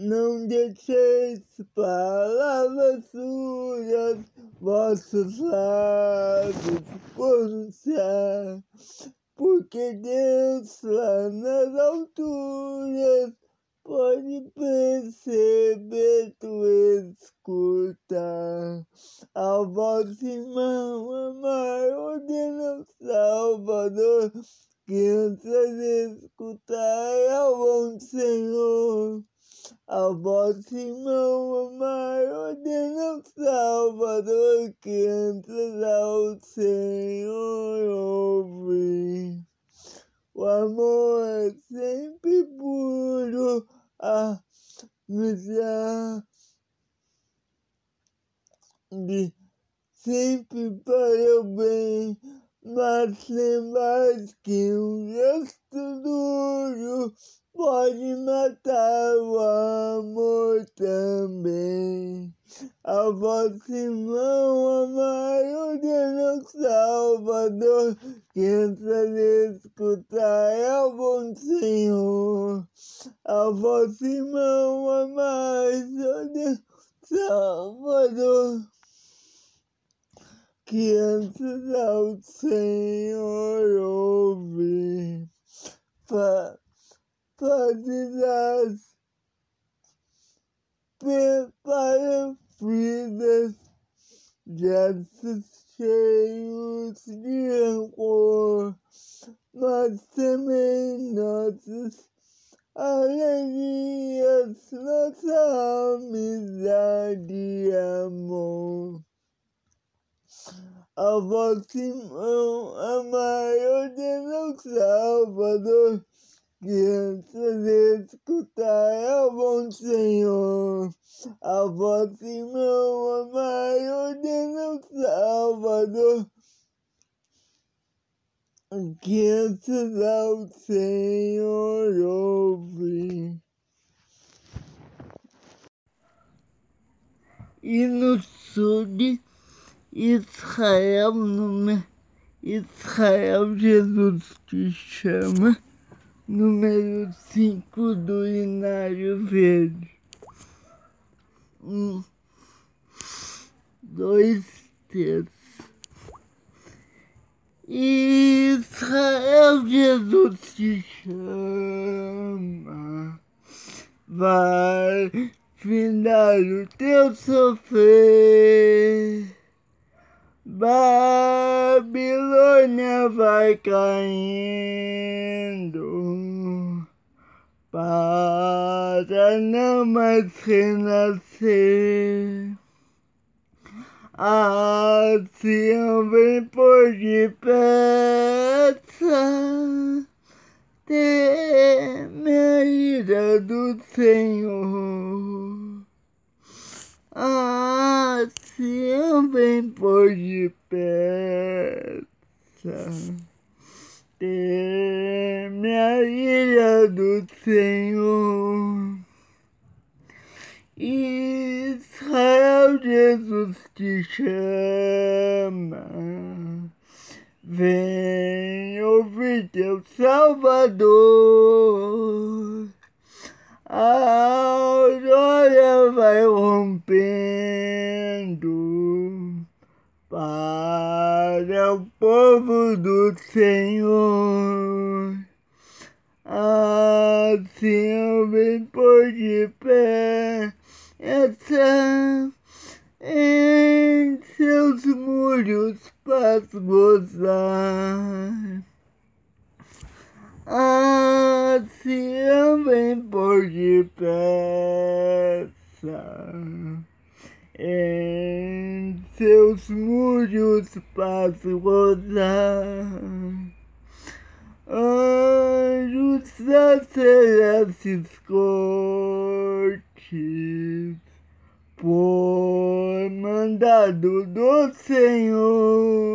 não deixeis palavras sujas, vossos lábios pronunciar, porque Deus lá nas alturas pode perceber tu escutar. A voz irmão amar ordena o Salvador crianças escutar ao bom Senhor a voz irmão amar ordena Salvador crianças ao Senhor ouvir o amor é sempre puro, a de sempre para o bem, mas sem mais que um gesto duro pode matar o amor também. A vosso irmão amar o Deus Salvador, quem escutar é o bom Senhor. A vosso irmão amar o Deus Salvador, crianças ao Senhor ouvir. As prepara vidas gestos cheios de rancor, mas também nossas alegrias, nossa amizade e amor. A vosso irmão, a maior de Salvador, crianças escutar é o bom Senhor. A vosso irmão, a maior de nosso Salvador, crianças ao Senhor ouve. E no sul de Israel, no Israel, Jesus te chama número 5 do Inário Verde. Um, dois terços. Israel, Jesus te chama. Vai findar o teu sofrer. Babilônia vai caindo para não mais renascer. A Sião vem por depressa, teme a ira do Senhor. Ah, se eu vem por de peça, teme a ira do Senhor. Israel, Jesus te chama. Vem ouvir teu Salvador. A aurora vai rompendo para o povo do Senhor. Assim vem por de pé essa em seus muros para gozar. Assim vem por depressa em seus muros passo rodar. Anjos da celestes cortes, por mandado do Senhor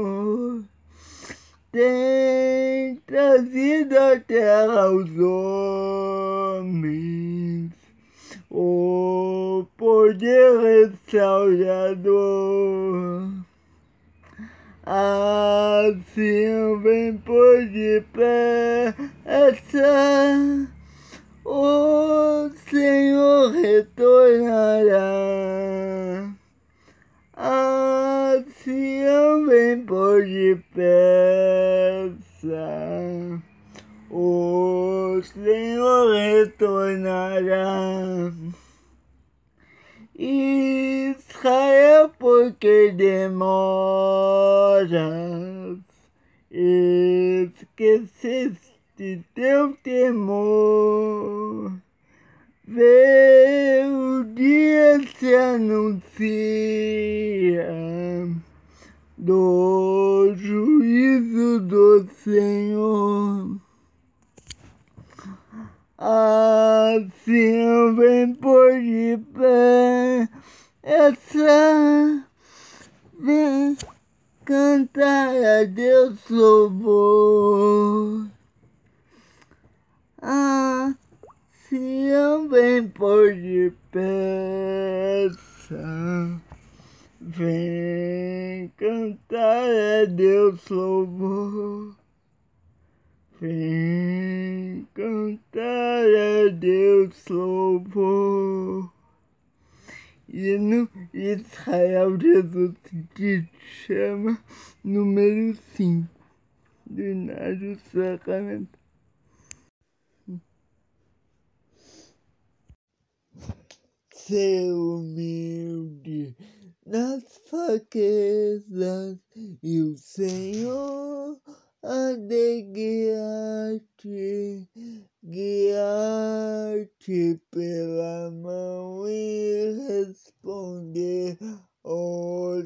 tem trazido a terra aos homens o poder restaurador. Assim vem por de pé essa o Senhor retornará. Assim vem por depressa, o Senhor retornará. Israel, porque demoras, esqueceste teu temor. O dia se anuncia do juízo do Senhor. Assim vem por de pé, essa vem cantar a Deus louvor. Assim vem por de peça, vem cantar a Deus louvor. Vem cantar a Deus louvor. E no Israel Jesus te chama número 5 do Nário Sacramento. Ser humilde nas fraquezas e o Senhor há de guiar-te, guiar-te pela mão e responder oração.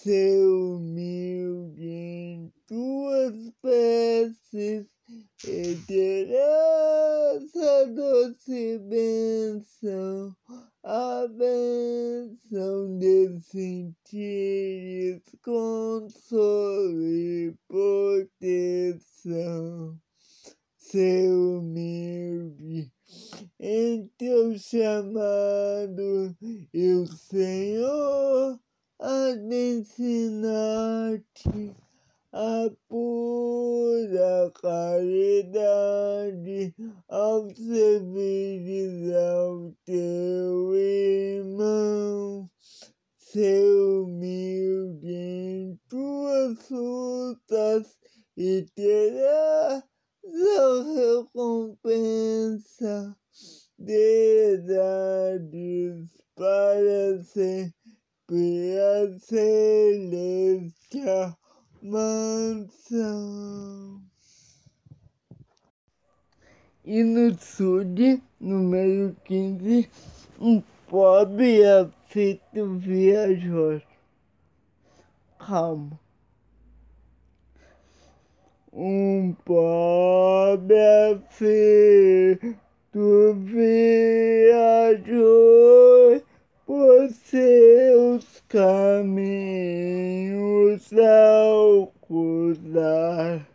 Ser humilde em tuas preces e terás a doce bênção, a bênção de sentires consolo e proteção. Ser humilde em teu chamado, e o Senhor de ensinar-te a pura caridade ao servires ao teu irmão. Ser humilde em tuas lutas e terás a recompensa de idades para sempre a celestial mansão. E no sul, número 15, um pobre afeto viajou. Calma. Um pobre afeto viajou por seus caminhos ao cruzar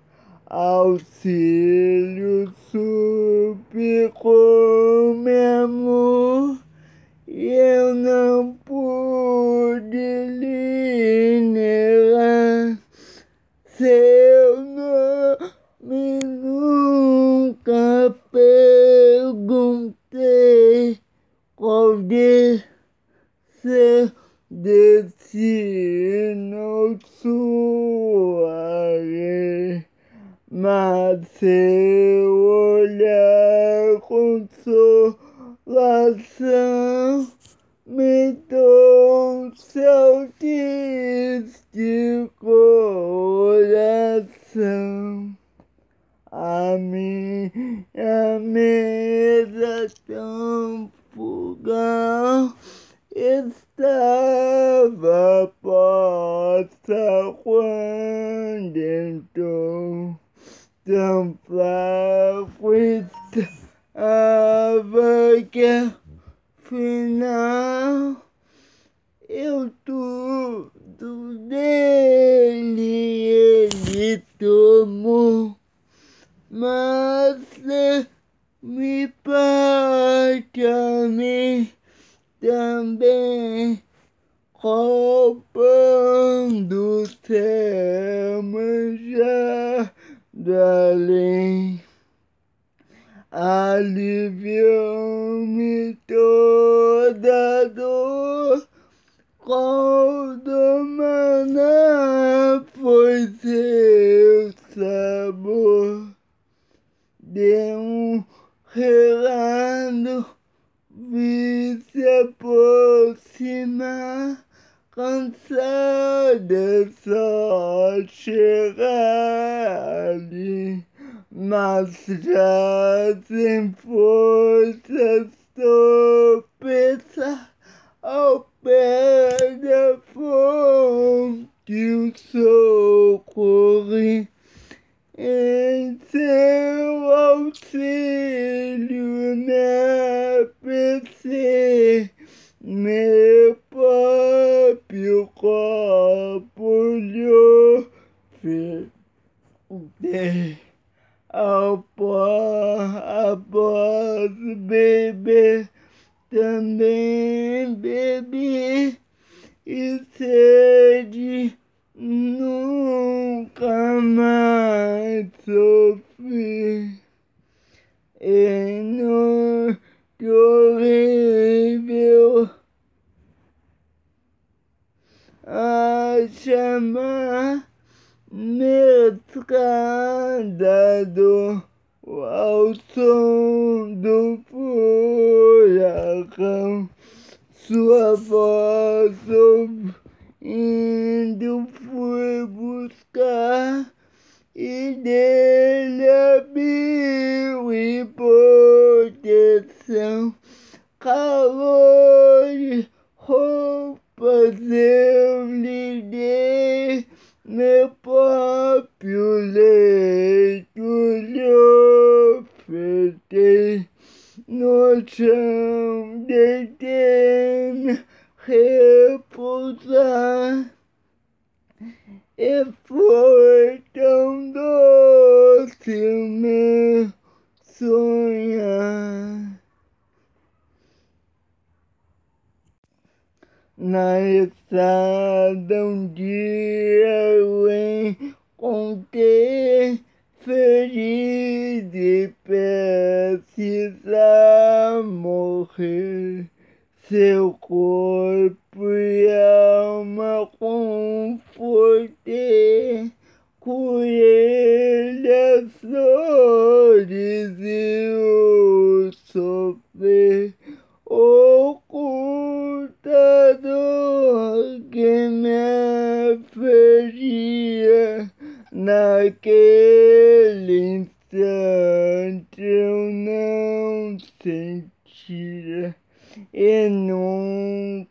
auxílio suplicou meu amor e eu não pude lhe negar seu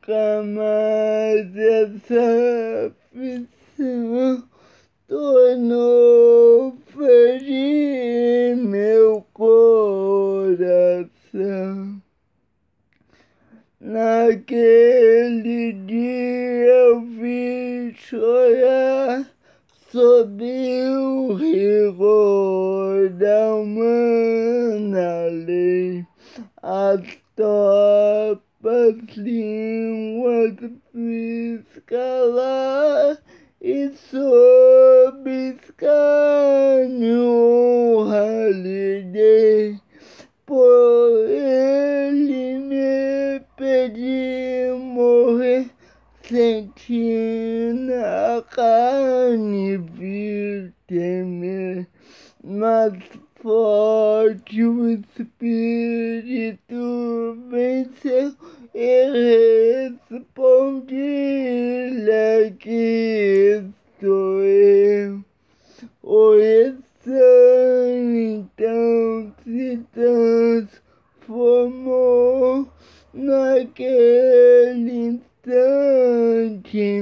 nunca mais essa aflição tornou ferir meu coração. Naquele dia eu vi chorar sob o rigor da humana lei. As tropas línguas fiz calar e sob lhe dei por ele me pedir morrer, sentindo a carne vir temer, mas forte o espírito venceu e respondi-lhe que estou eu. O então se transformou naquele instante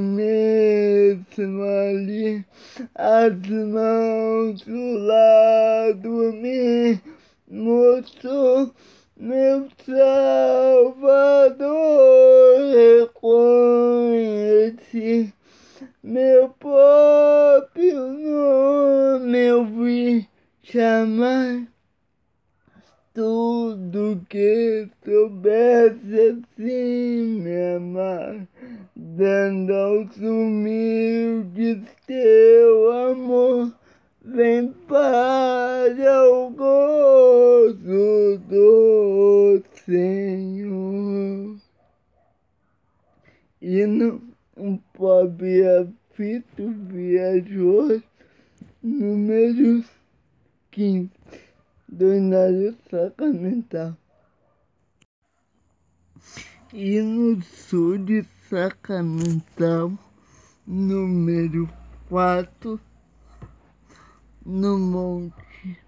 mesmo ali, as mãos do lado me mostrou meu Salvador. Reconheci meu próprio nome eu vi chamar tudo que soubesse assim me amar, dando aos humildes teu amor, vem para o gozo do Senhor. E no um pobre aflito viajou número 15 do Inário Sacramental. E no sul de Sacramental, número 4, no monte.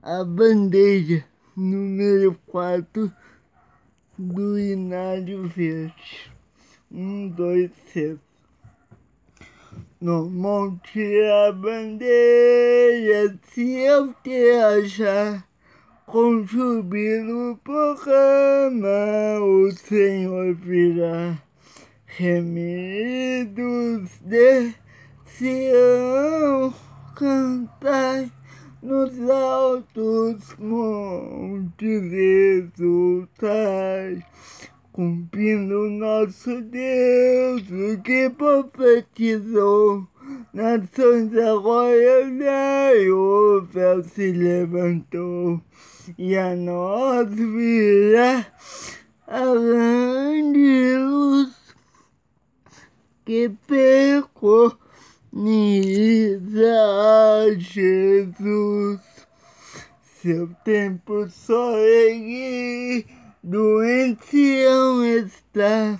A bandeira número 4 do Inário Verde. Um, dois, três. No monte a bandeira, se eu te achar, com jubilo proclama, o Senhor virá. Remidos de Sião, cantai nos altos montes exultai, cumprindo nosso Deus o que profetizou. Nações agora olhai, o véu se levantou, e a nós virá a grande luz que pecou a Jesus. Seu tempo só ele doente está.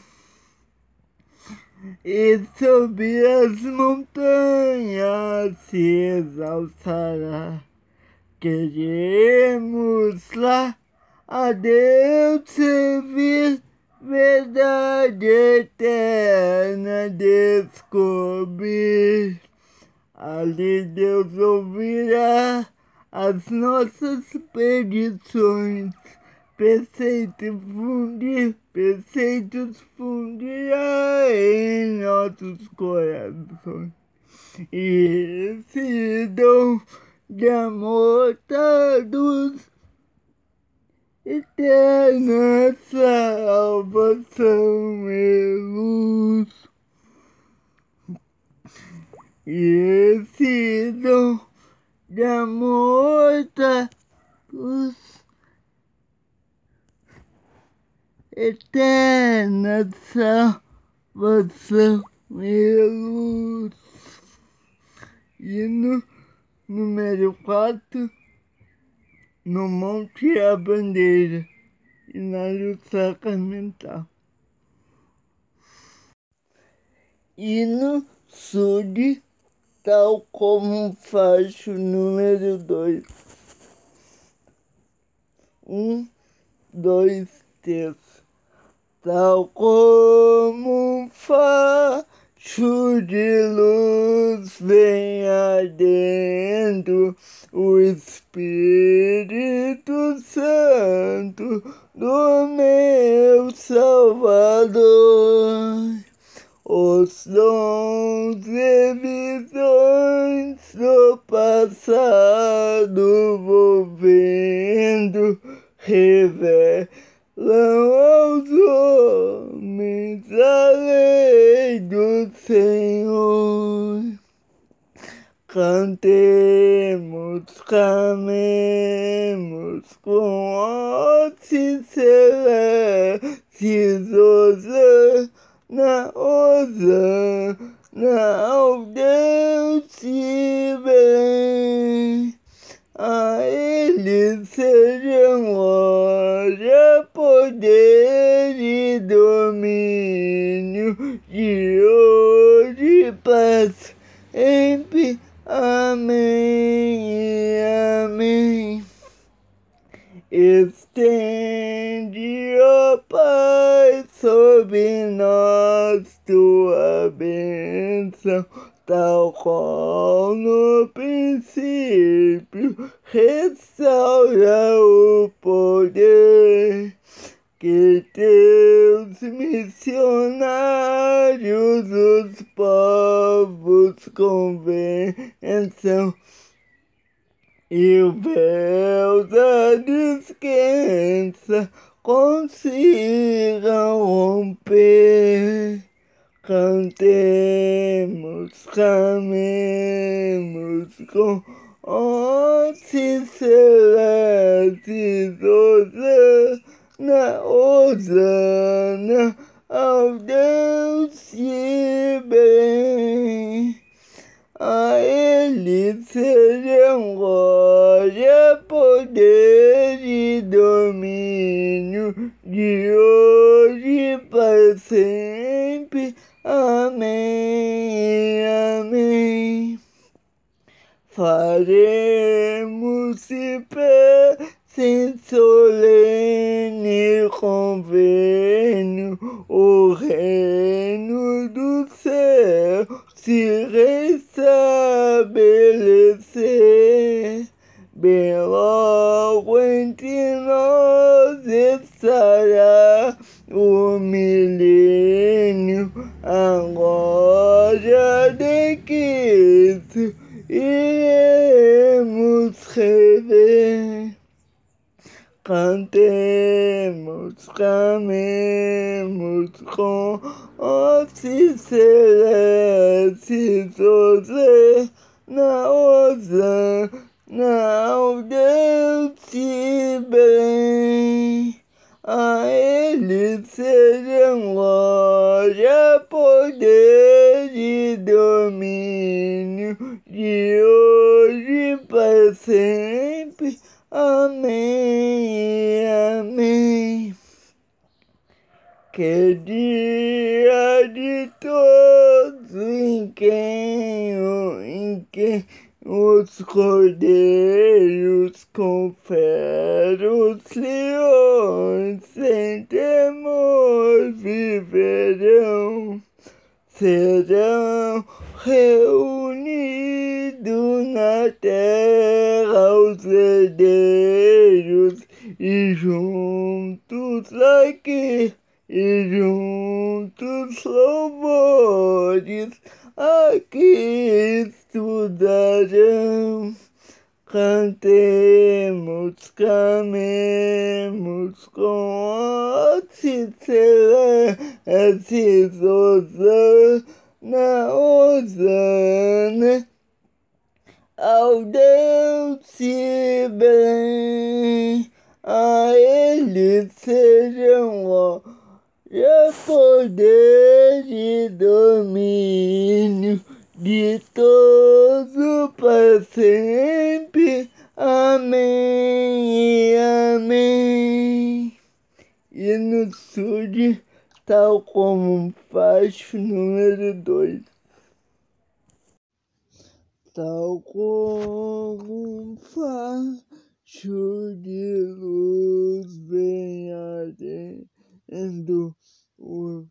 E sobre as montanhas se exaltará. Queremos lá a Deus servir verdade eterna descobrir. Ali Deus ouvirá as nossas petições, preceitos fundir, preceitos fundirá em nossos corações. E esse dom de amor traduz eterna salvação e luz. E esse dom de amor da luz eterna salvação e luz. E no número quatro no Monte a Bandeira e na luta sacramental. E no sul, tal como faz o número dois. Um, dois, três. Tal como faz de luz vem adentro o Espírito Santo do meu Salvador. Os dons e visões do passado vou vendo aos homens a lei do Senhor. Cantemos, clamemos com hoste celestes, Osana, Osana, ao Deus de bem. A Ele sejam glória, poder e domínio de hoje paz em Amém, amém. Estende, ó Pai, sobre nós tua bênção, tal qual no princípio, restaura o poder que teus missionários, os povos convençam e o véu da descrença consigam romper. Cantemos, camemos com onde celeste Osana, Osana, ao Deus de bem. A ele sejam glória, poder e domínio de hoje para sempre. Amém, amém. Faremos-se sem solene convênio, o reino do céu se restabelecer. Bem logo entre nós estará o milênio, iremos rever. Cantemos, clamemos com ossos celestes, Osana, Osana, ao Deus de bem. A Ele sejam glória, poder e domínio, de hoje para sempre. Amém, amém. Que dia de todos em quem, em quem os cordeiros conferem os leões sem temor viverão, serão reunidos na terra os herdeiros e juntos aqui e juntos louvores aqui estudarão. Cantemos, clamemos com celestes, Osana, Osana, ao Deus de bem, a Ele sejam glória, poder e domínio de todo para sempre. Amém, amém. E no sul, tal como faz número dois. Tal como facho de luz bem ardendo. O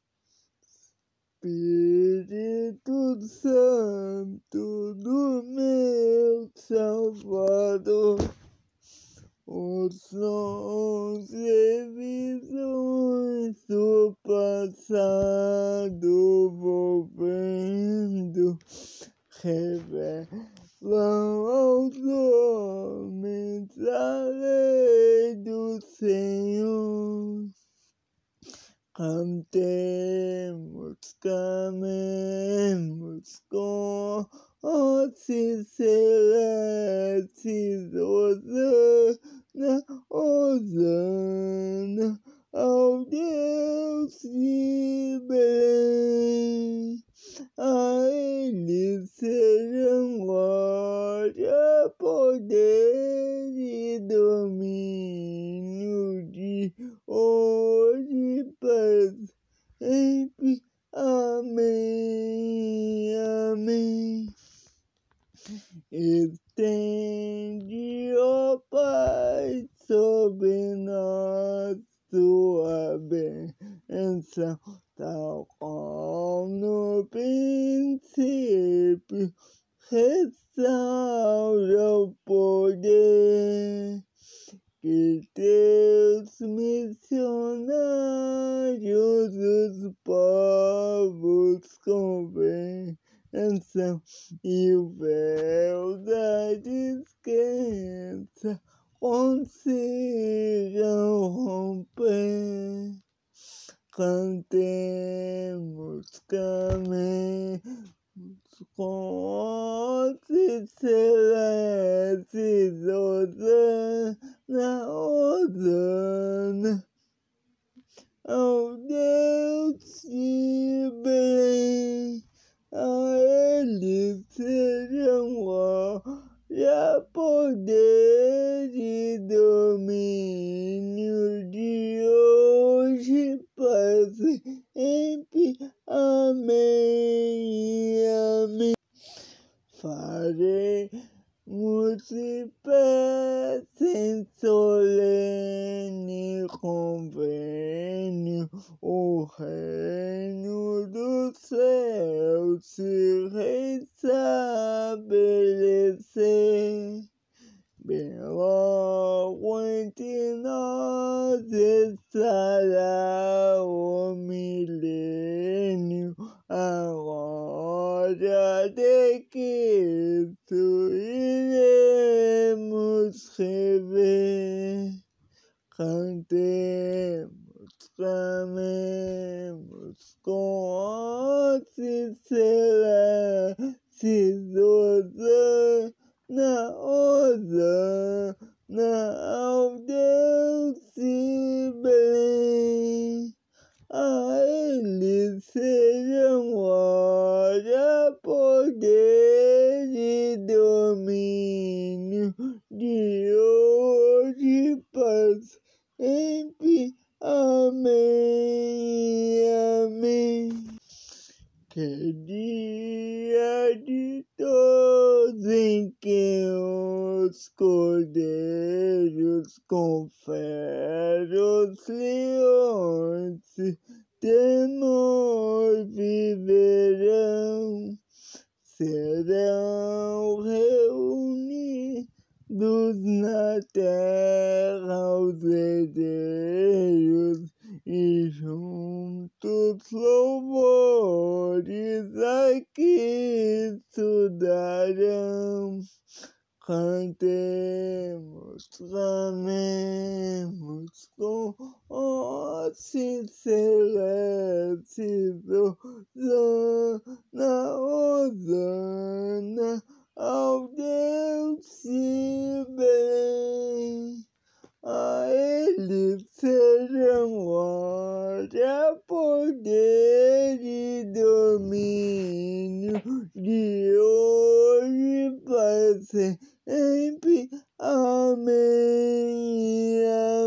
Espírito Santo do meu Salvador, os sons e visões do passado volvendo revelam aos homens a lei do Senhor. Cantemos, clamemos com ossos celestes, Osana, Osana, ao Deus de. A Ele sejam glória, poder e domínio de hoje para sempre. Amém, amém. Estende, ó Pai, sobre nós tua bênção, tal como no princípio, restaura o poder que teus missionários, os povos convençam e o véu da descrença consigam romper. Cantemos, clamemos com celestes, Osana, Osana, ao Deus de bem, a Ele sejam glória, poder e domínio de hoje para sempre. Amém. Amém. Faremos de pé sem solene convênio o reino do céu se restabelecer. Bem logo entre nós estará o milênio, a glória de Cristo iremos ao Deus de Belém. A Ele sejam glória, poder e domínio de hoje para sempre. Amém. Amém. Que dia de todos em que os cordeiros conferem os leões, temor viverão, serão reunidos na terra os herdeiros e juntos louvores aqui estudarão. Cantemos, clamemos com ossos celestes, Osana, Osana ao Deus de bem. A Ele sejam glória, poder e domínio de hoje para sempre. Amém.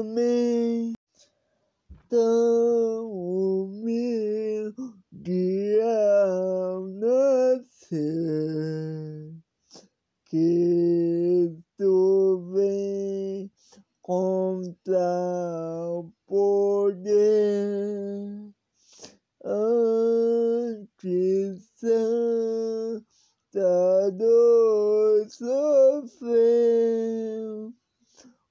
Amém. Tão humilde ao nascer tu vem com tal poder antes santa dor sofreu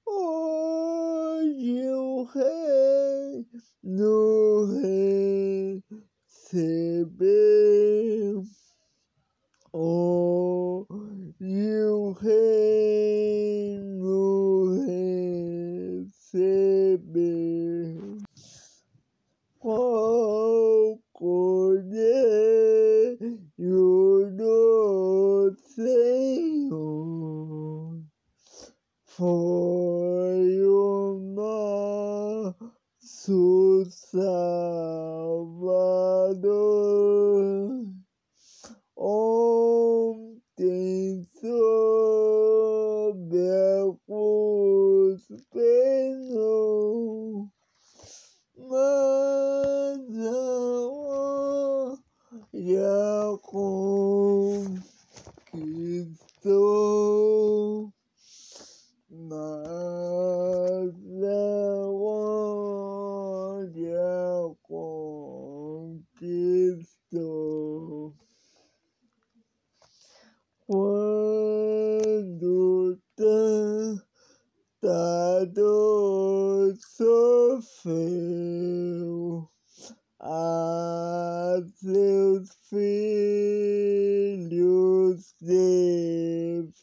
hoje o rei no recebeu hoje o reino recebeu qual cordeiro do Senhor foi o nosso Salvador. Ontem sob a cruz penou, mas agora conquistou. Mas agora conquistou. Quando tanta dor sofreu, a seus filhos defendeu.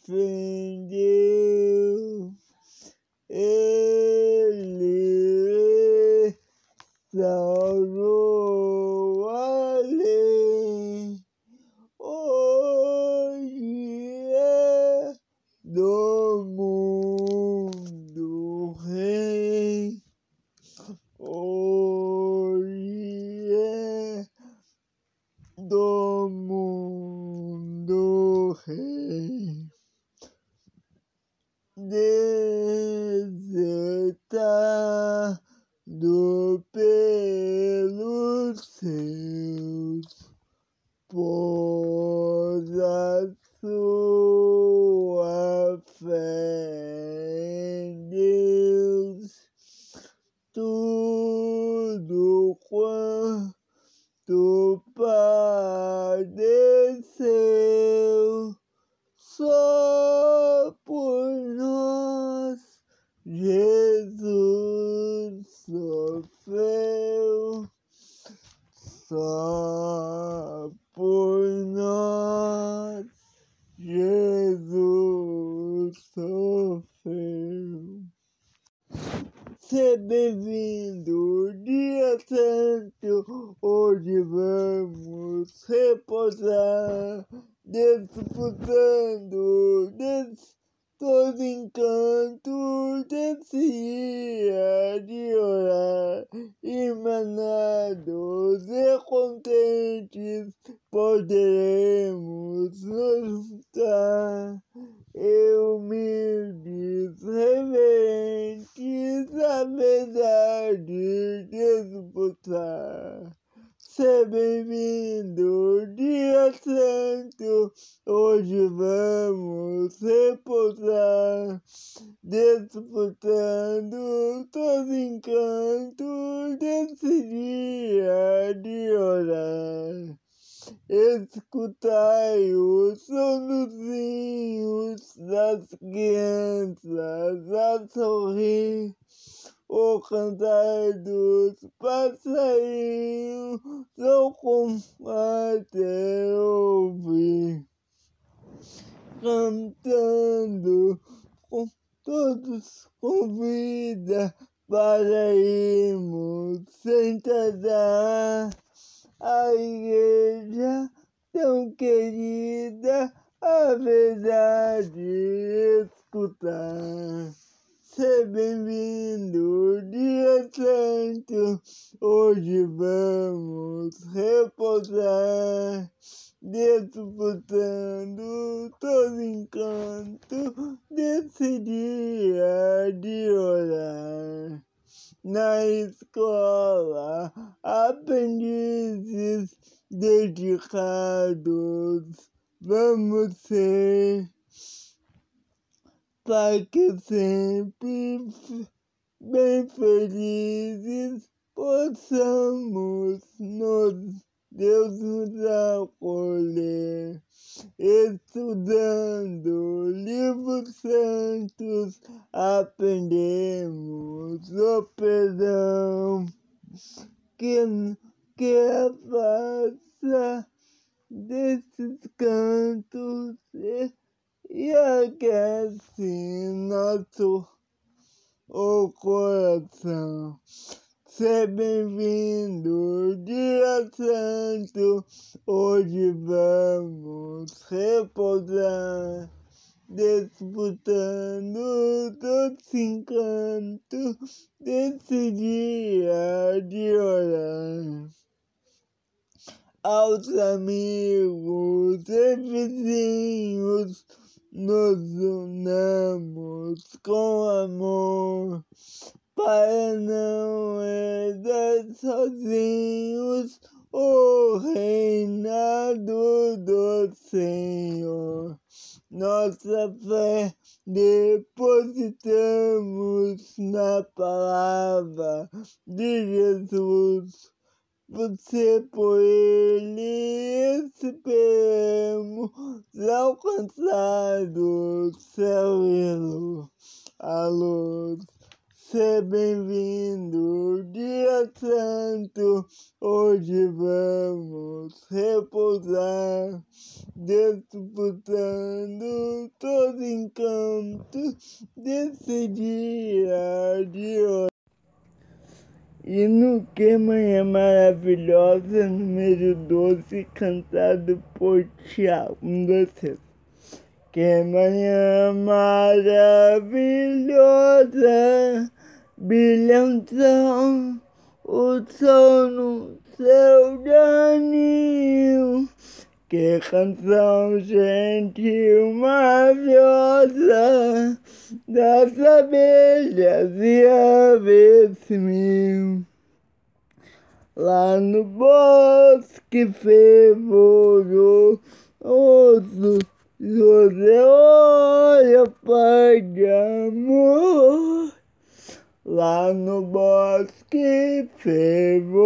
thing. esse dia de hoje. E no Que Manhã é Maravilhosa, número 12, cantado por Tiago. Um, doce. Que manhã é maravilhosa, brilhantão, o sol no seu daninho que canção gentil, maravilhosa das abelhas e aves mil. Lá no bosque fervoroso, José olha, pai amor. Lá no bosque fervoroso,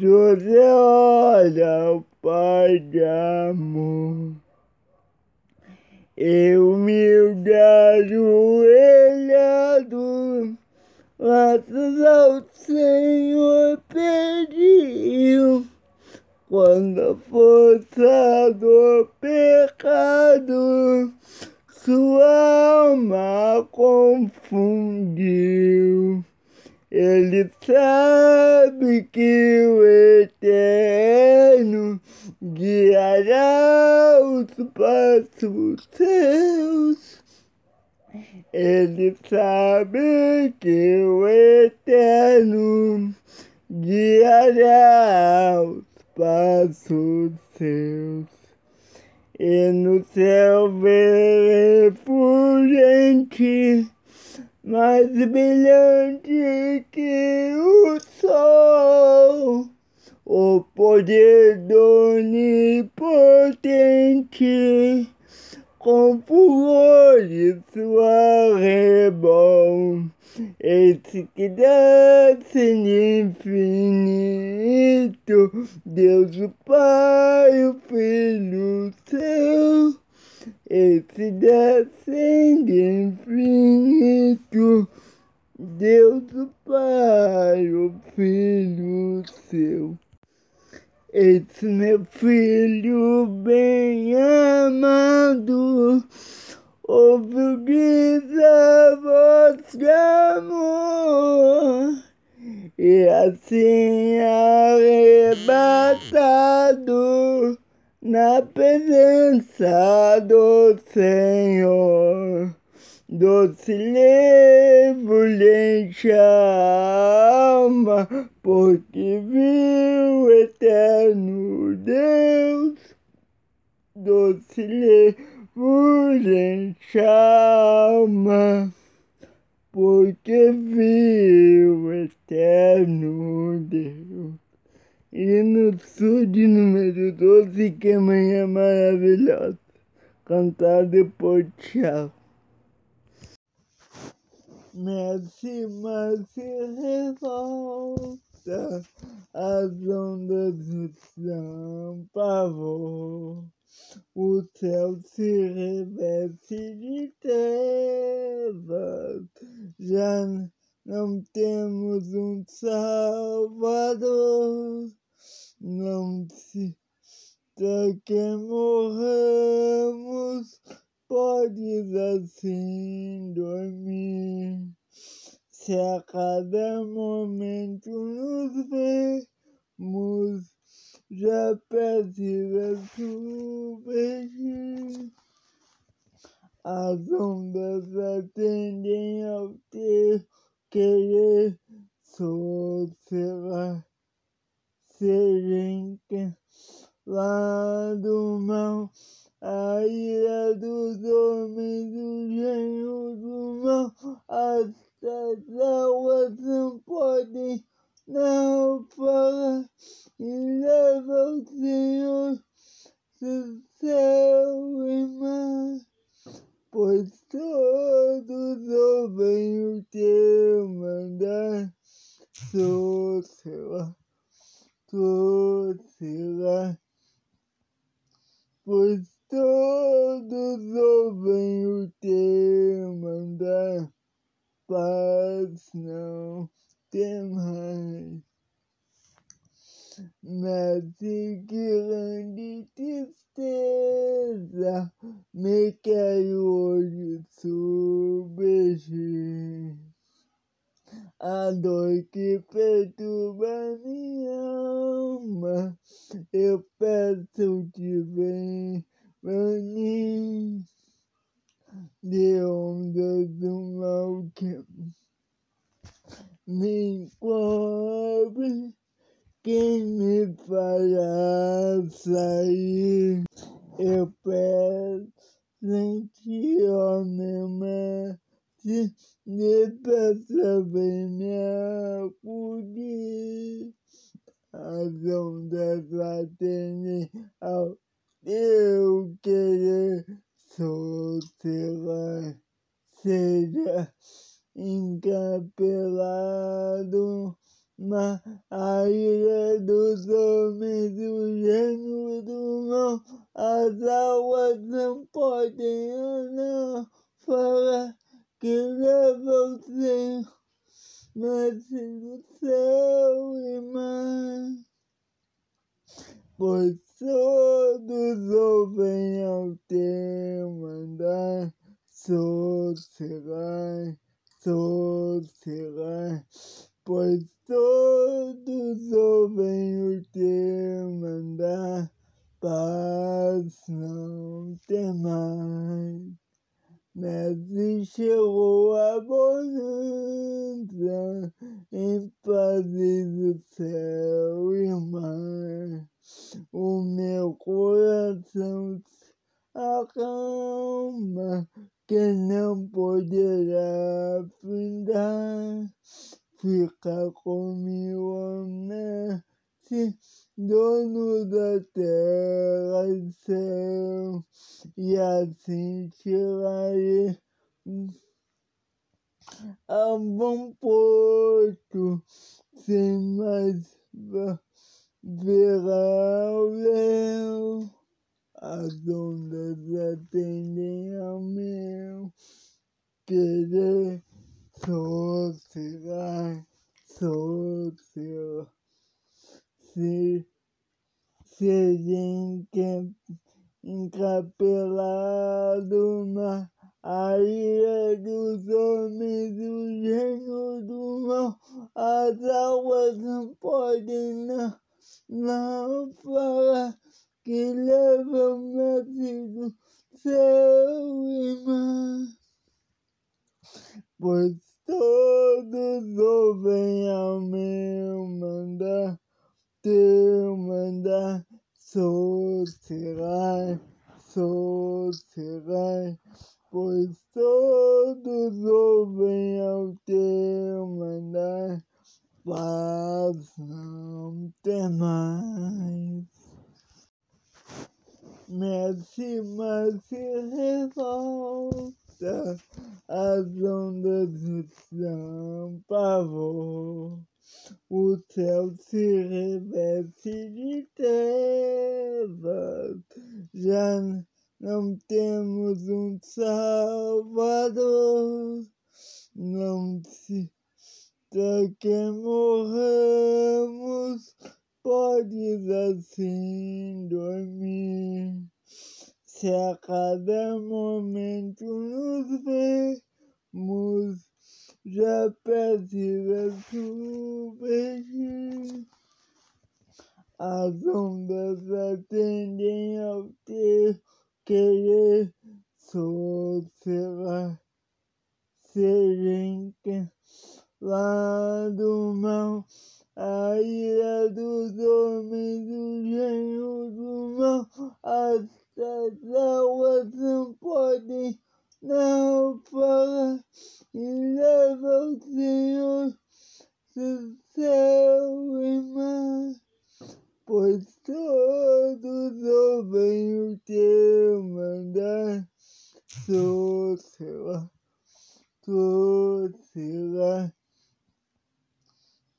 José olha o Pai de amor e humilde ajoelhado graças ao Senhor pediu quando a força do pecado sua alma confundiu. Ele sabe que o Eterno guiará os passos seus. Ele sabe que o Eterno guiará os passos seus. E no céu verei gente mais brilhante que o sol, o poder do onipotente, com furor de sua rebol, esse que desce no infinito, Deus o Pai, o Filho seu esse descende infinito, Deus o Pai, o Filho seu. Esse meu filho bem amado, ouve o a voz de amor, e assim arrebatado na presença do Senhor. Doce a alma, porque viu o eterno Deus. Doce a alma, porque viu o eterno Deus. E no sul de número 12, que manhã maravilhosa, cantado por Tiago. Messi, se revolta, as ondas são pavor. O céu se reveste de trevas, já não temos um Salvador não se que morramos, podes assim dormir. Se a cada momento nos vemos, já precisa submergir. As ondas atendem ao teu querer, sossegar serem do mal, a ira dos homens, o gênio do mal, as águas não podem não falar e leva o Senhor do céu e mar, pois todos ouvem o teu mandar, sou seu será, pois todos ouvem o teu mandar, paz não tem mais. Mas grande tristeza me quero hoje submergir a dor que perturba minha alma, eu peço te vem venir de ondas do mal que me encobre, quem me fará sair, eu peço em ti, ó meu as ondas atendem ao teu querer, sossegar, seja encapelado mas a ira dos homens o gênio do mal, as águas não podem andar fora que leva o Senhor, mas do céu e mar. Pois todos ouvem ao teu mandar, sossegai, sossegai, pois todos ouvem o teu mandar, paz não tem mais. Mestre chegou a bonança em paz do céu e mar. O meu coração acalma que não poderá findar. Fica comigo, mestre, dono da terra e céu, e assim tirarei a bom porto, sem mais verá o léu. As ondas atendem ao meu querer sossegar, sossegar. Se, se encapelado na a ira dos homens, o gênio do mal, as águas não podem não, não falar que levam nascido céu e. Pois todos ouvem ao meu mandar, mandar, sossegai, sossegai, pois todos ouvem ao teu mandar, paz não tem mais. Mexe, mas se revolta, as ondas são pavor. O céu se reveste de trevas, já não temos um Salvador, não se que morramos. Podes assim dormir. Se a cada momento nos vemos, já precisa submergir. As ondas atendem ao teu querer, sossegar, serem lá do mal a ira dos homens, o gênio do mal, as águas não podem não falar e leva o Senhor do céu e mar, pois todos ouvem o teu mandar, sou seu,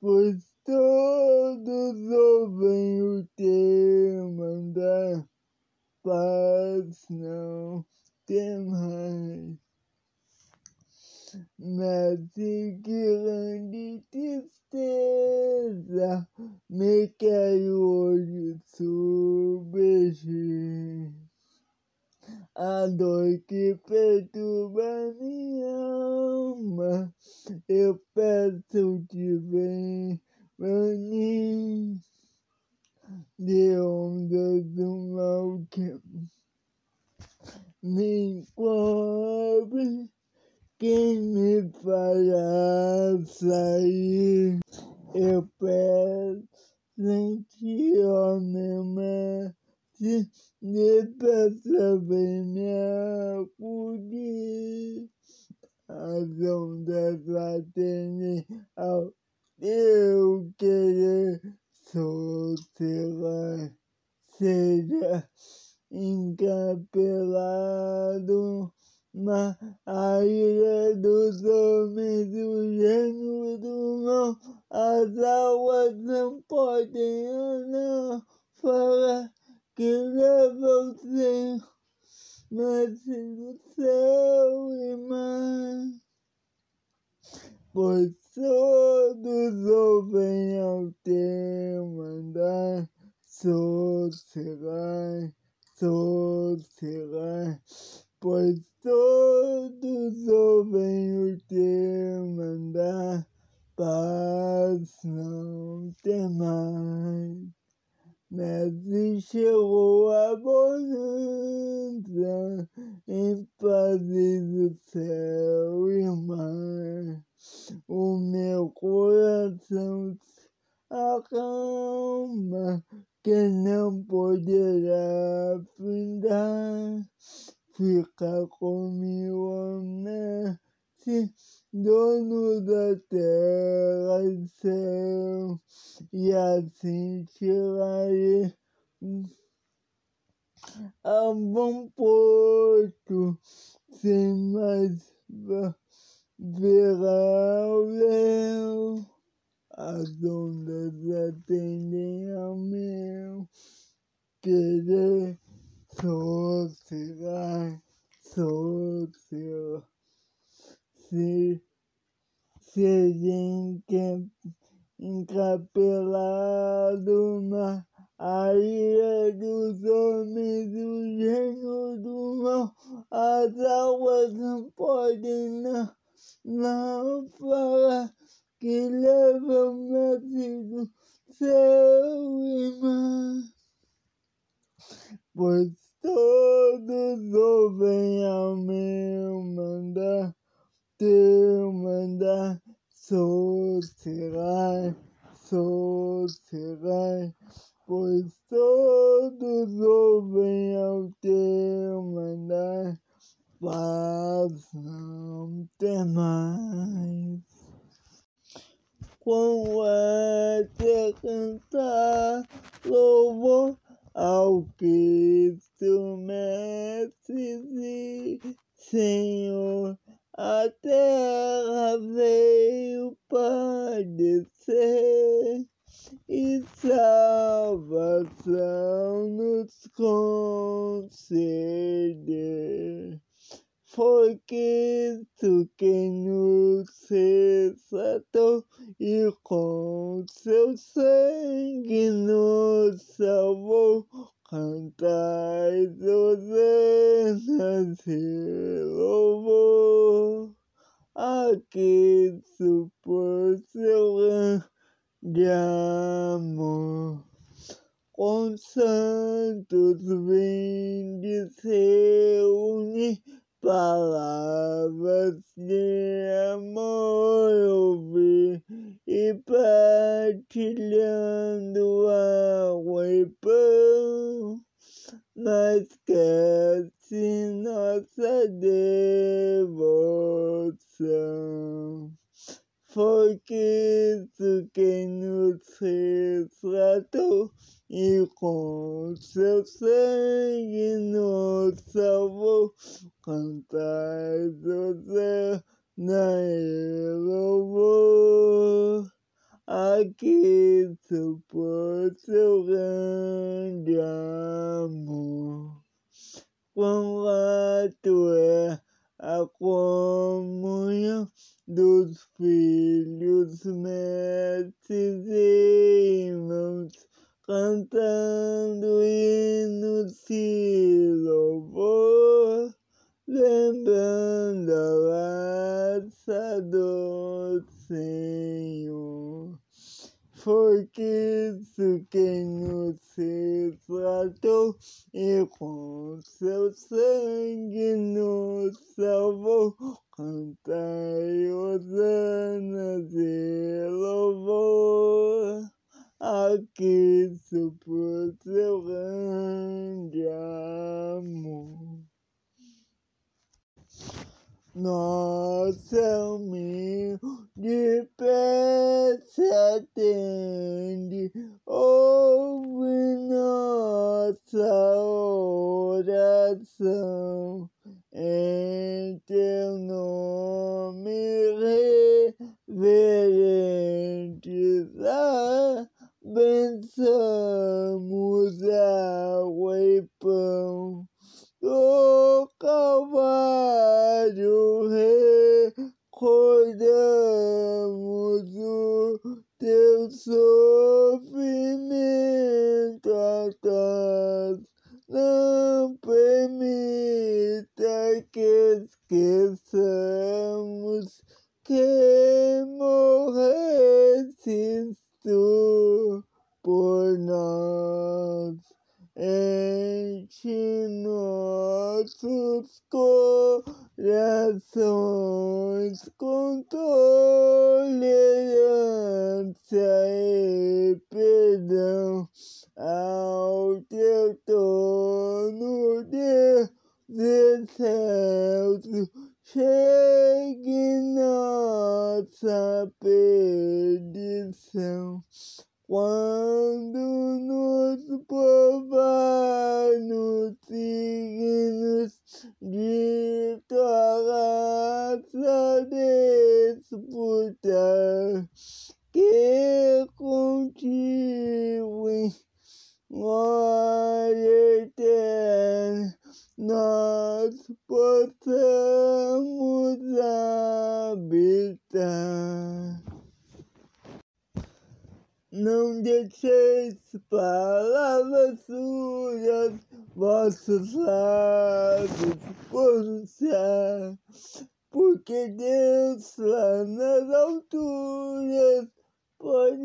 pois todos ouvem o teu mandar, paz não tem mais. Mas que grande tristeza me quero hoje submergir. A dor que perturba minha alma, eu peço te vem venir de ondas do mal que me cobre, quem me fará sair? Eu peço em ti, ó meu mestre, depressa vem me acudir. As ondas atendem ao eu querer sossegar, seja encapelado na ilha dos homens, o gênio do mal, as águas não podem não falar que leva o Senhor, mas céu e mar. Pois todos ouvem ao teu mandar, sossegar sossegai, pois todos ouvem o teu mandar, paz não tem mais. Mestre chegou a bonança em pazes do céu e mar. O meu coração acalma, que não poderá findar. Fica comigo, mestre, dono da terra e céu e assim chegarei a bom porto, sem mais verá o. As ondas atendem ao meu querer, sossegar, sossegar. Se, se que encapelado na areia dos homens, o gênio do mal, as águas não podem não, não falar que levam céu e mar, pois todos ouvem ao meu mandar, teu mandar sossegai, sossegai, pois todos ouvem ao teu mandar, paz não tem mais. Com essa cantar louvor ao Cristo Mestre, Senhor a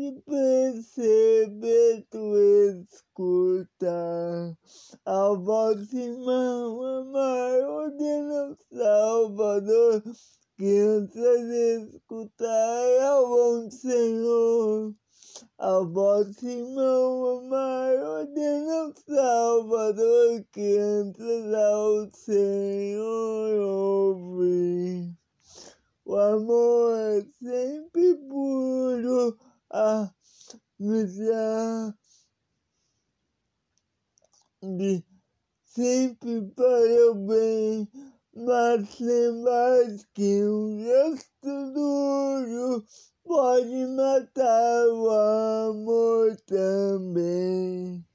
pode perceber tu escutar a voz irmão amar ordena Salvador. Crianças escutar ao bom Senhor. A voz irmão amar ordena Salvador. Crianças ao Senhor ouvir. O amor é sempre puro, a amizade sempre para o bem, mas sem mais que um gesto duro pode matar o amor também.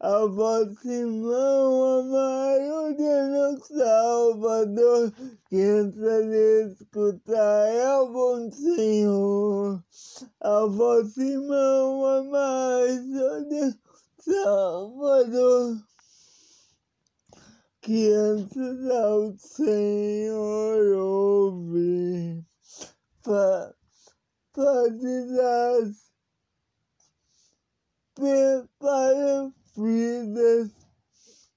A vosso irmão amado de nosso Salvador, que entra de escutar é o bom Senhor. A vosso irmão amado de Salvador, que entra ao Senhor ouvir. Fazes prepara vidas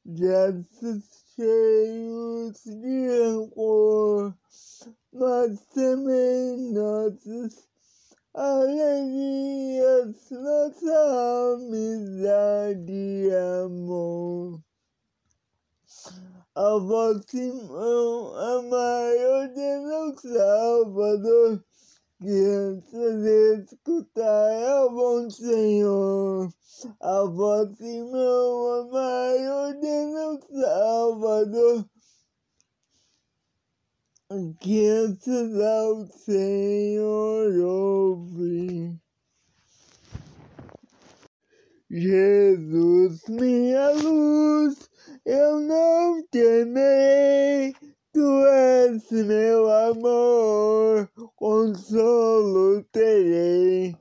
gestos cheios de rancor, mas também nossas alegrias, nossa amizade e amor. A vosso irmão, a maior de escutar é o bom Senhor. A vossa irmão, a maior Deus Salvador. Crianças ao Senhor ouve. Jesus, minha luz, eu não temerei Tu és meu amor, consolo terei.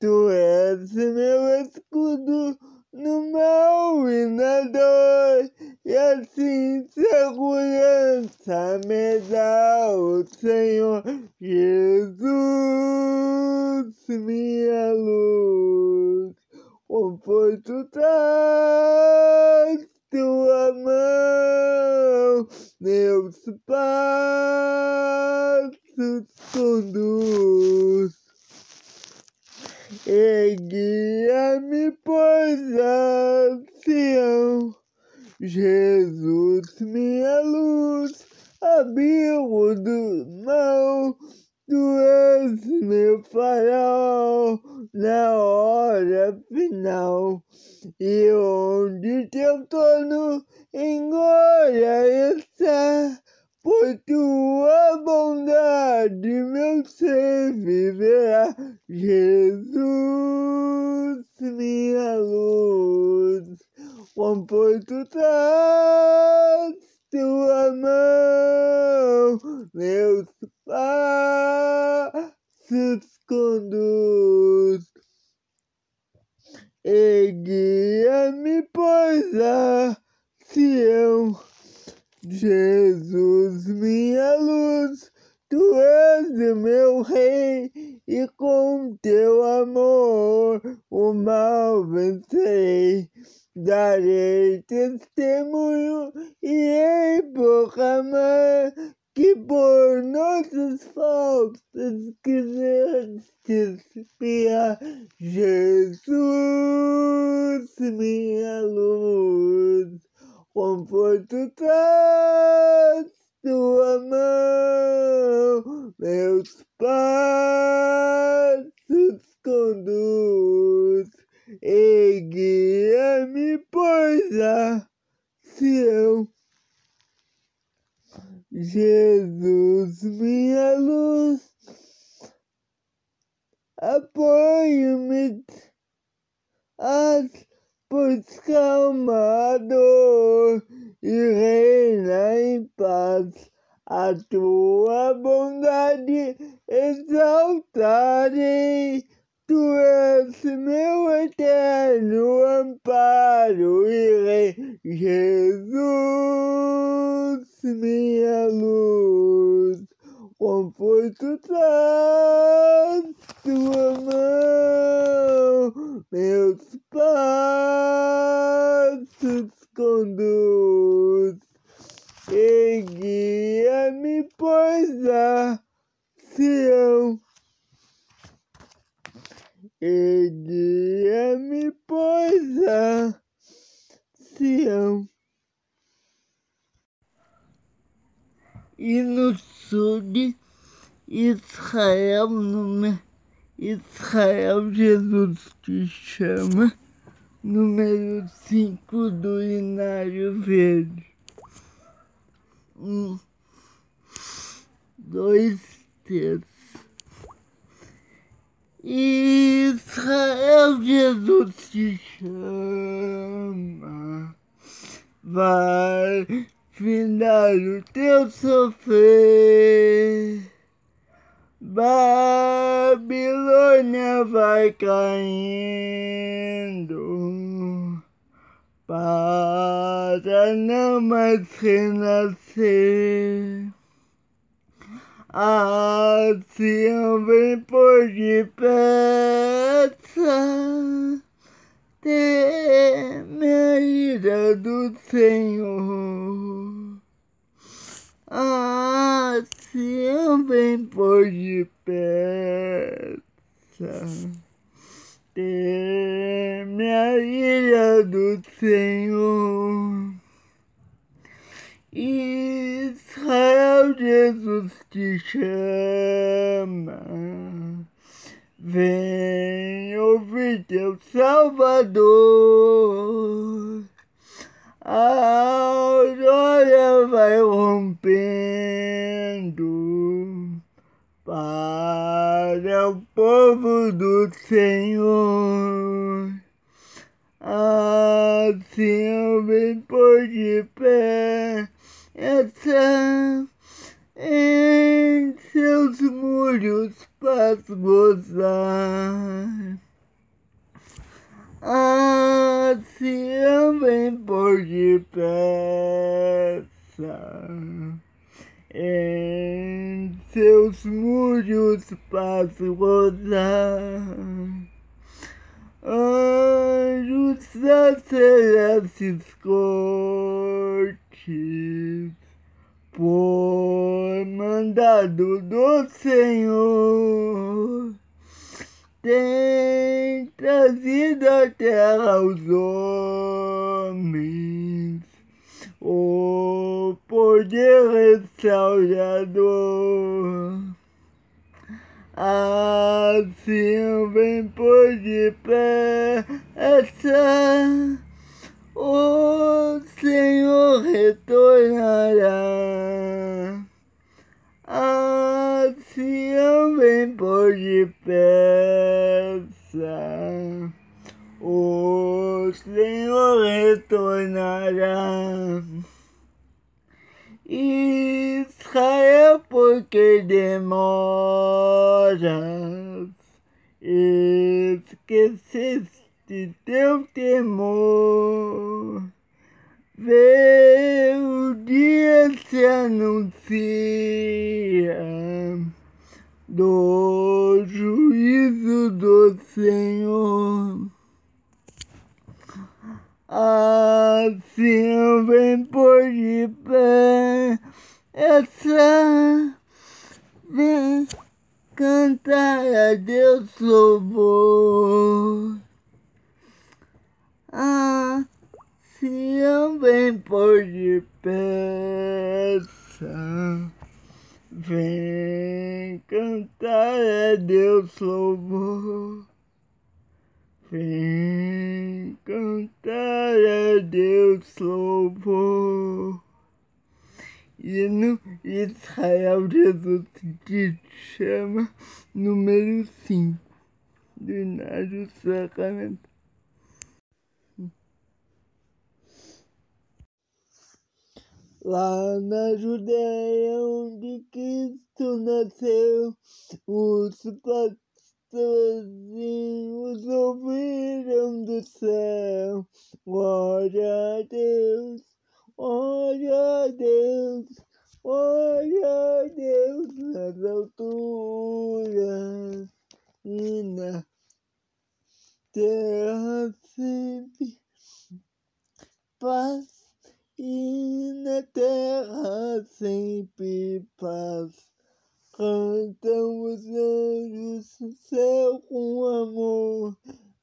Tu és meu escudo no mal e na dor, e assim segurança me dá o Senhor Jesus, minha luz. Conforto traz tua mão, meus passos conduz. E guia-me, pois, a Sião, Jesus, minha luz, abrigo do mal, Tu és meu farol na hora final, e onde teu trono em glória está, por tua bondade meu ser viverá. Jesus, minha luz, conforto traz tua mão, meus passos conduz. E guia-me, pois, a Sião, Jesus, minha luz, Tu és meu rei, e com teu amor o mal vencerei. Darei testemunho e proclamar que por nossas faltas quiseste espiar Jesus, minha luz, conforto traz tua mão, meus passos conduz e guia-me, pois a Sião. Jesus, minha luz, apoio-me, pois calma a dor e reina em paz. A tua bondade exaltarei, tu és meu eterno amparo e rei, Jesus, minha luz, conforto traz tua mão, meus passos conduz e guia-me, pois a Sião. E guia-me, pois a Sião. E no sul de Israel, no Israel, Jesus te chama número 5 do Inário Verde. Um, dois terços. Israel, chama. Vai findar o teu sofrer. Babilônia vai caindo para não mais renascer. A Sião vem por depressa, teme a ira do Senhor. Ah, se eu vem por de peça, teme a ira do Senhor. Israel, Jesus te chama. Vem ouvir teu Salvador a aurora vai rompendo para o povo do Senhor. Assim eu vem por de pé essa em seus muros para gozar. A Sião vem por depressa, em seus muros rodar. Anjos das celestes cortes, por mandado do Senhor tem trazido a terra aos homens o poder restaurador. Assim vem por de pé essa o Senhor retornará. Assim vem por de peça, o Senhor retornará. Israel, porque demoras, esqueceste teu temor. Vê o dia se anuncia do juízo do Senhor. Assim vem por de pé essa vem cantar a Deus louvor. Assim vem por de peça, vem cantar a Deus louvor. Vem cantar a Deus louvor. E no Israel Jesus te chama número 5 do Nário Sacramento. Lá na Judéia onde Cristo nasceu, os pastorzinhos ouviram do céu, glória a Deus Olha a Deus, olha a Deus nas alturas e na terra. Sempre paz e na terra sempre paz. Cantam os anjos no céu com amor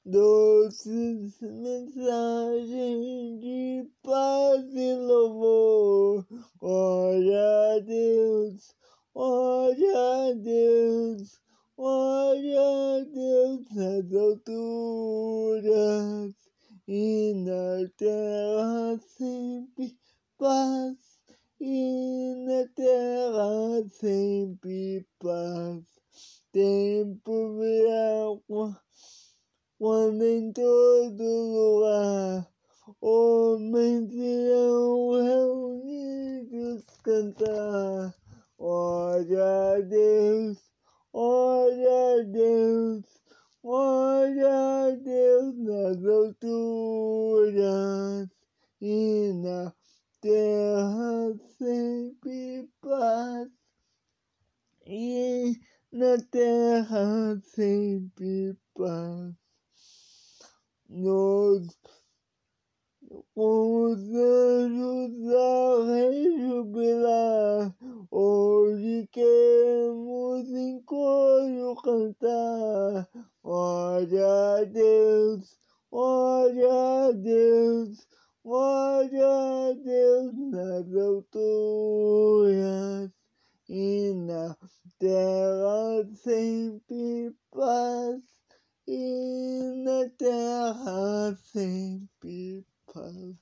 doces mensagens de paz e louvor. Glória a Deus, glória a Deus, glória a Deus nas alturas e na terra sempre paz. E na terra sempre paz, tempo virá quando em todo lugar homens irão reunidos cantar. Olha Deus, olha Deus, olha a Deus nas alturas e na terra sempre paz. E na terra sempre paz nos os anjos a rejubilar. Hoje queremos em coro cantar. Glória a Deus, glória a Deus, glória a Deus nas alturas e na terra sempre paz e na terra sempre paz.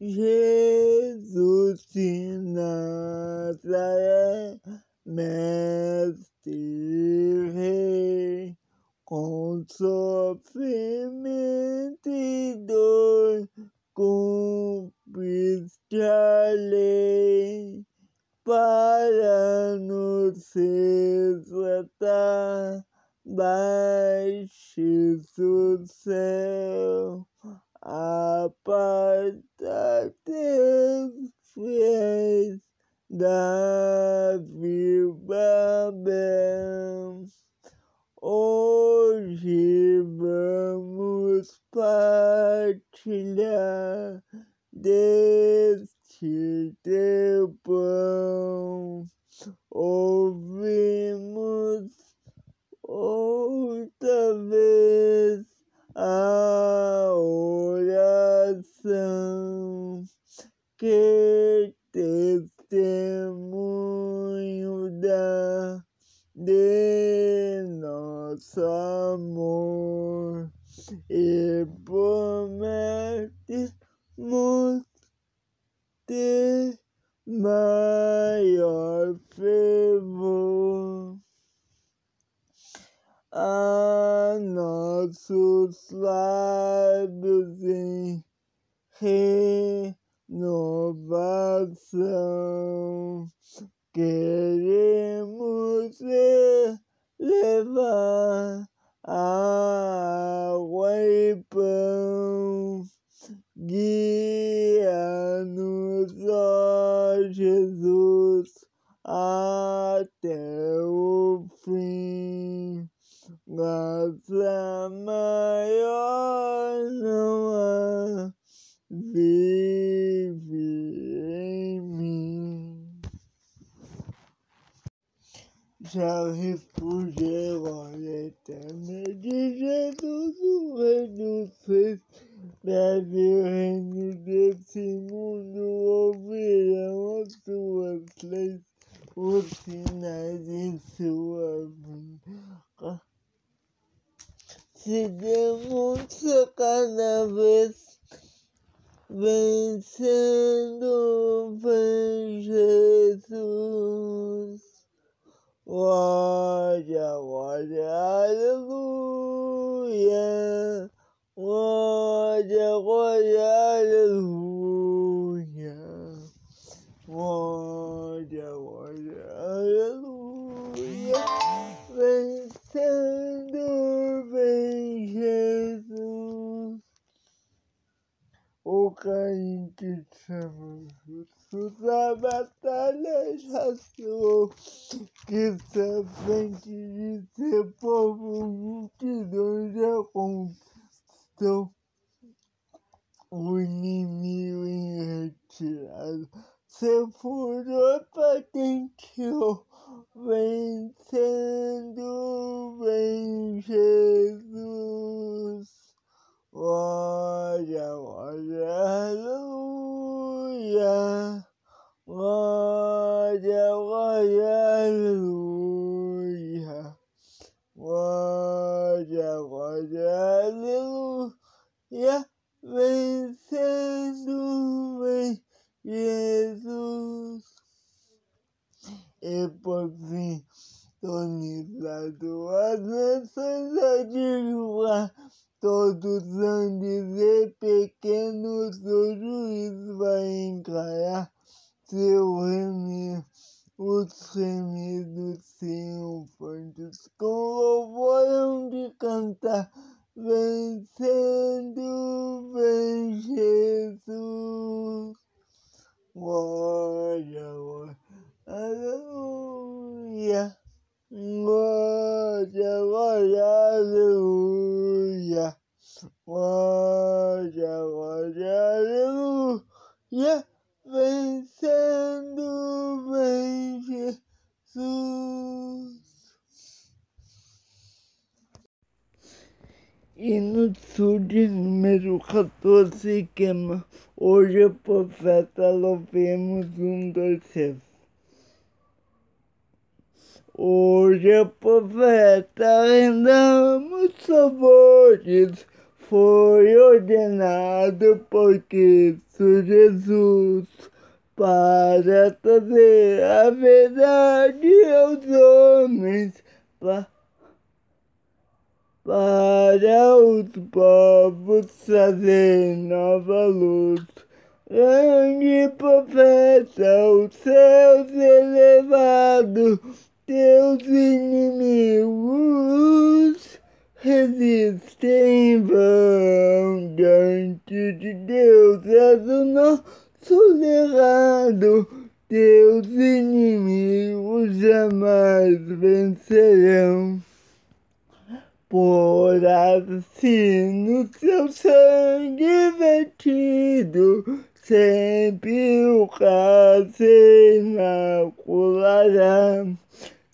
Jesus de Nazaré, mestre rei, com sofrimento e dor, cumpriste a lei para nos resgatar. Baixe do céu, aparta teus fiéis da viva Babel. Hoje vamos partilhar deste teu pão. Ouvimos outra vez a oração que testemunho dá de nosso amor e promete vencerão. Por assim no seu sangue vertido, sempre o se imaculará.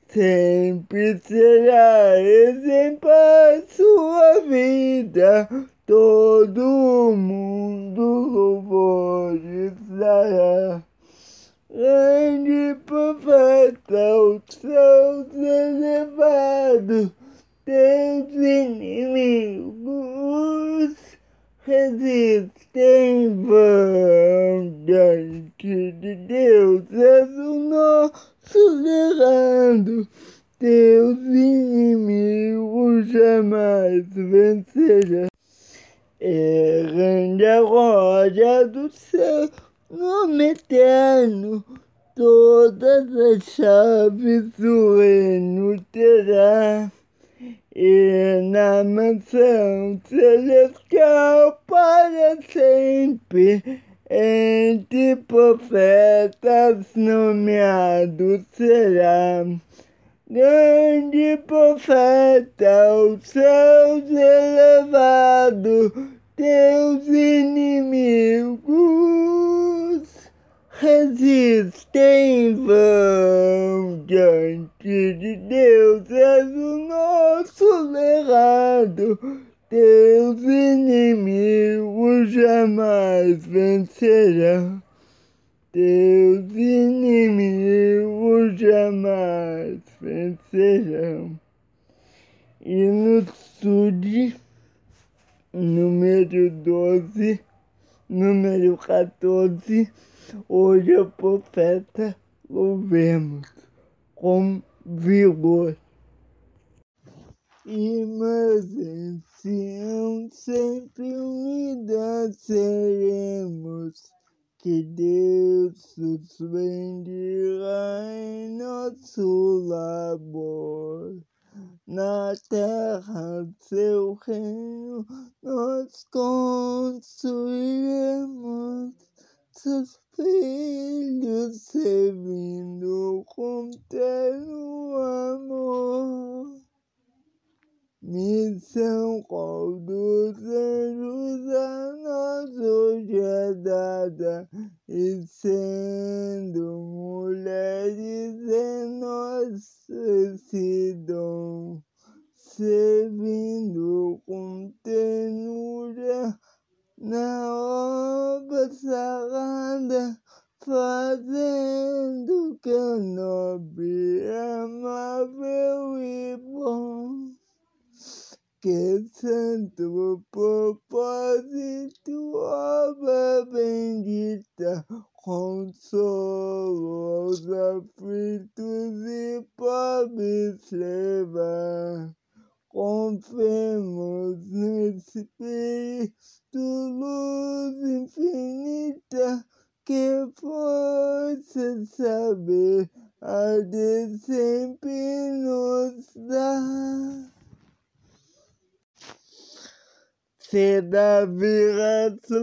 Sempre será exemplar sua vida, todo mundo louvores dará. Grande profeta, tal, salto elevado, teus inimigos resistem diante de Deus, és o nosso legado. Teus inimigos jamais vencerão. É grande a glória do céu prometendo todas as chaves do reino terá. E na mansão celestial para sempre, entre profetas nomeado será. Grande profeta, os céus elevados teus inimigos resistem vão diante de Deus. És o nosso legado. Teus inimigos jamais vencerão. Teus inimigos jamais vencerão. E no sul de número 12, número 14, hoje o profeta louvemos com vigor. Irmãs em Sião, sempre unidas seremos, que Deus suspenderá em nosso labor. Na terra seu reino nós construiremos, seus filhos servindo com terno amor. Missão anjos a nós hoje é dada, e sendo mulheres nós esse dom, servindo com ternura na obra sagrada, fazendo que nobre, amável e bom que santo propósito, obra bendita, consolo aos aflitos e pobres levar. Confiemos no Espírito, luz infinita, que força saber a de sempre nos dar. Se Davi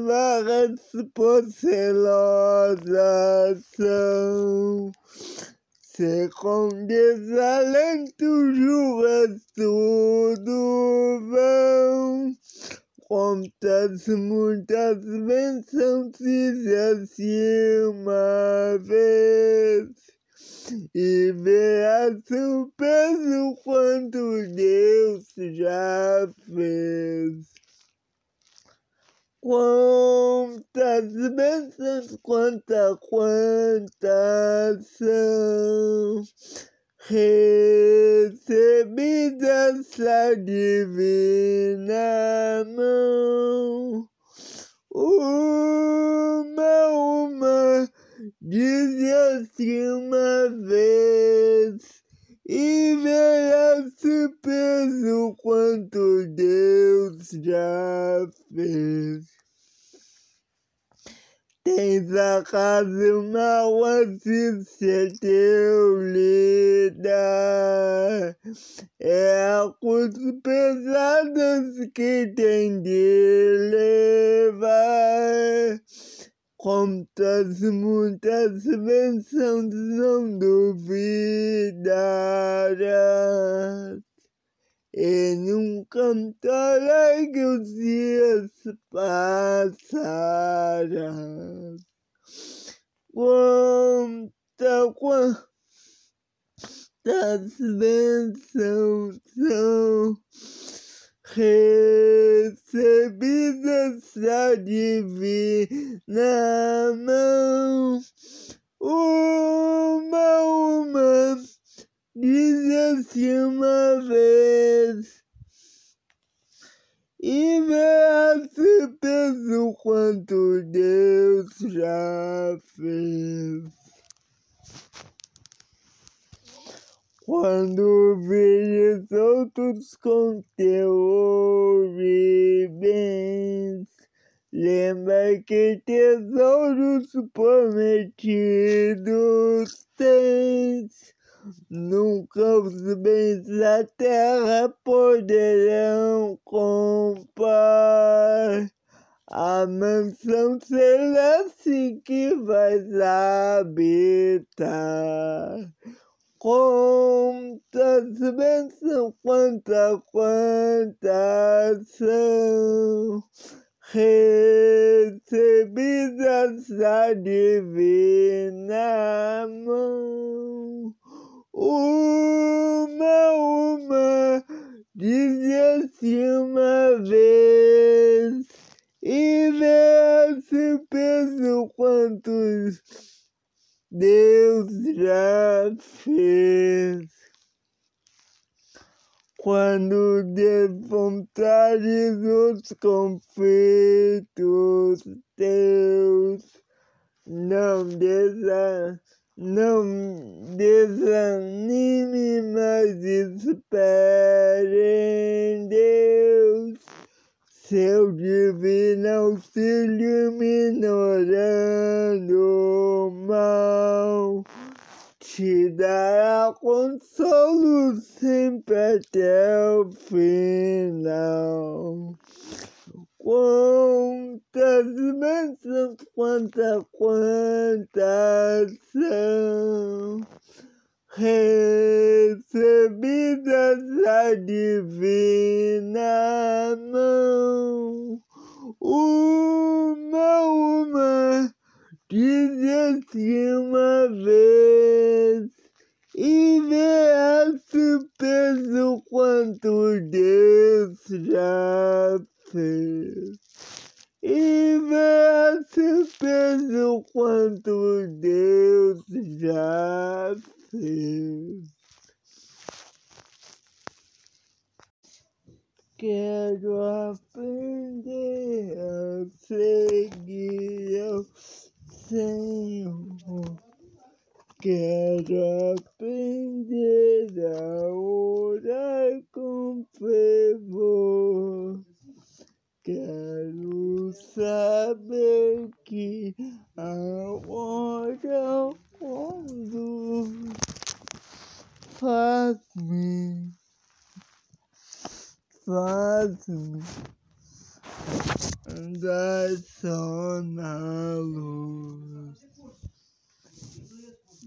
varas porcelosas são, se com desalento juras tudo vão, quantas muitas bênçãos fizesse uma vez, e verás o peso quanto Deus já fez. Quantas bênçãos, quanta, quantas são recebidas da divina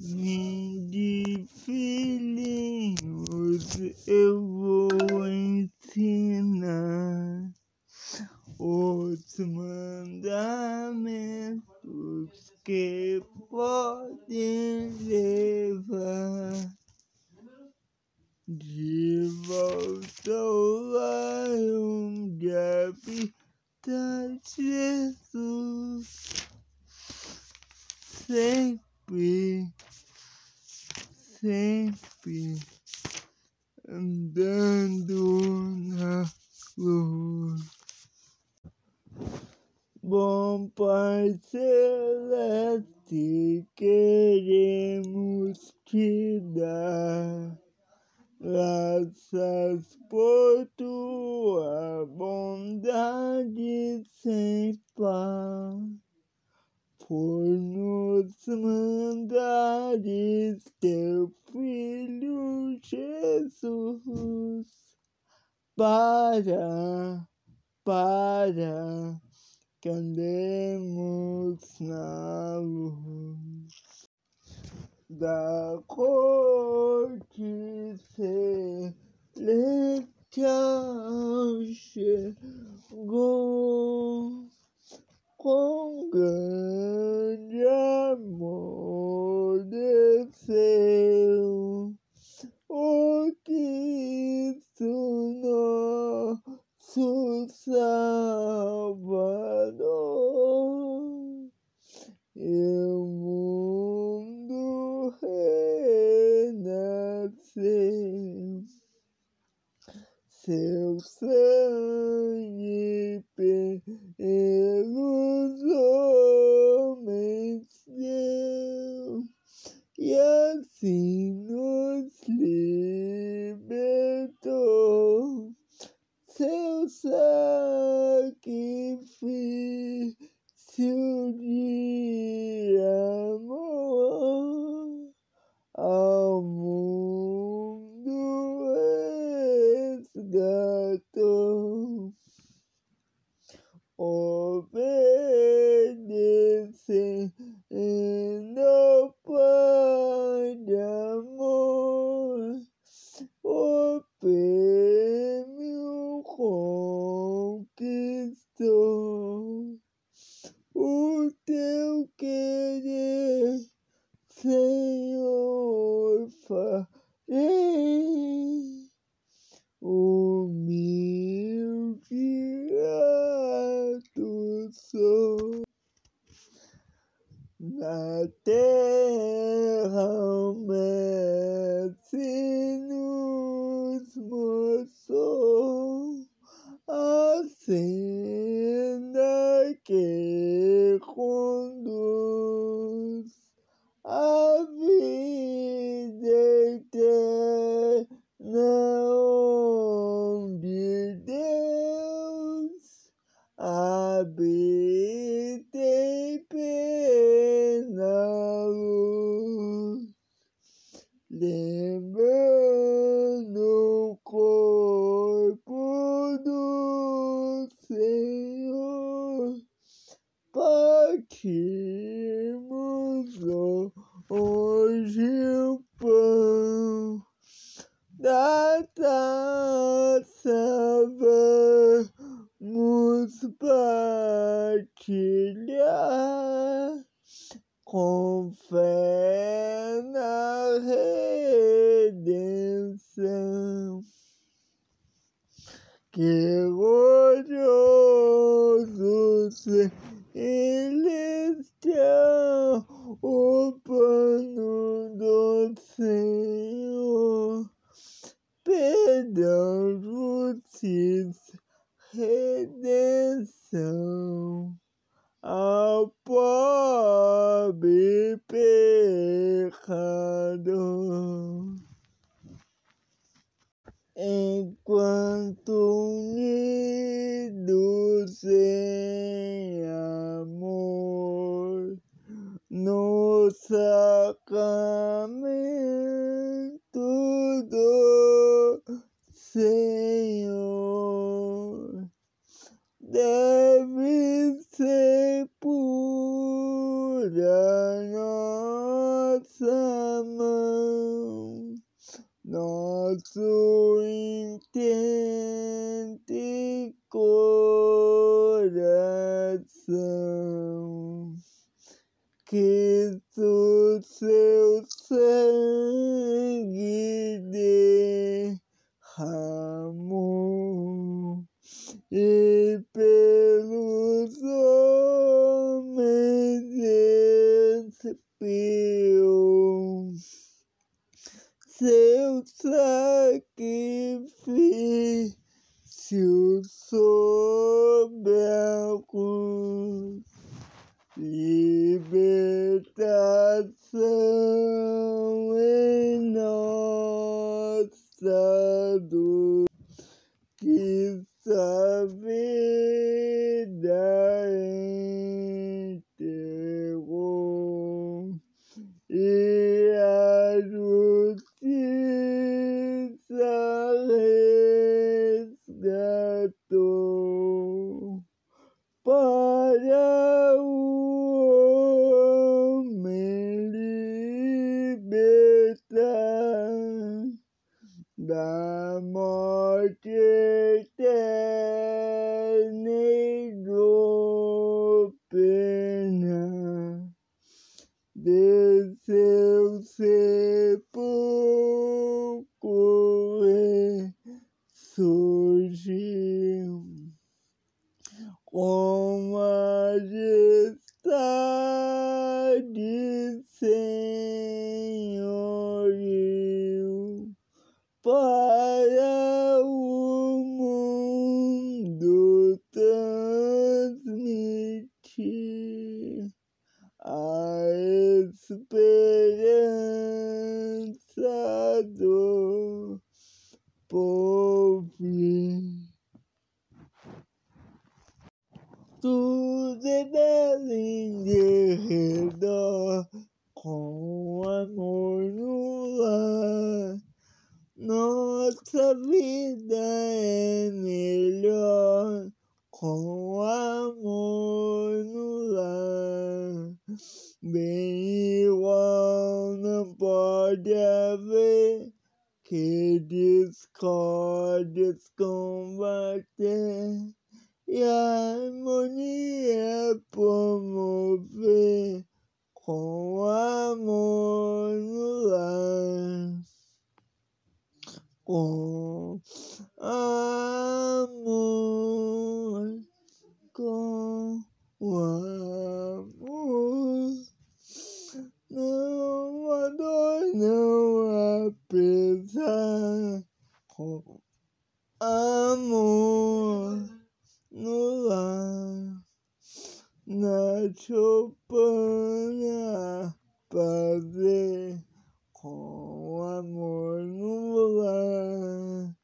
De justiça, redenção ao pobre pecador. Enquanto unidos em amor, no sacramento do Senhor, deve ser pura nossa mão nosso intente coração. Que o seu sangue derramou e pelos homens expiou seu sacrifício sobre a cruz, libertação em nossa dor, que a vida entregou e a justiça resgatou para o homem libertar da morte eterna e do pena desceu sepulcro e surgiu com majestade senhoril para o mundo transmitir a esperança do povo. Tudo é belo em redor, com amor no. Nossa vida é melhor com amor no lar. Bem igual não pode haver que discórdias combater e harmonia promover com amor no lar com amor, com amor. Não há dor, não há pesar, com amor no lar. Na choupana fazer com amor no lar.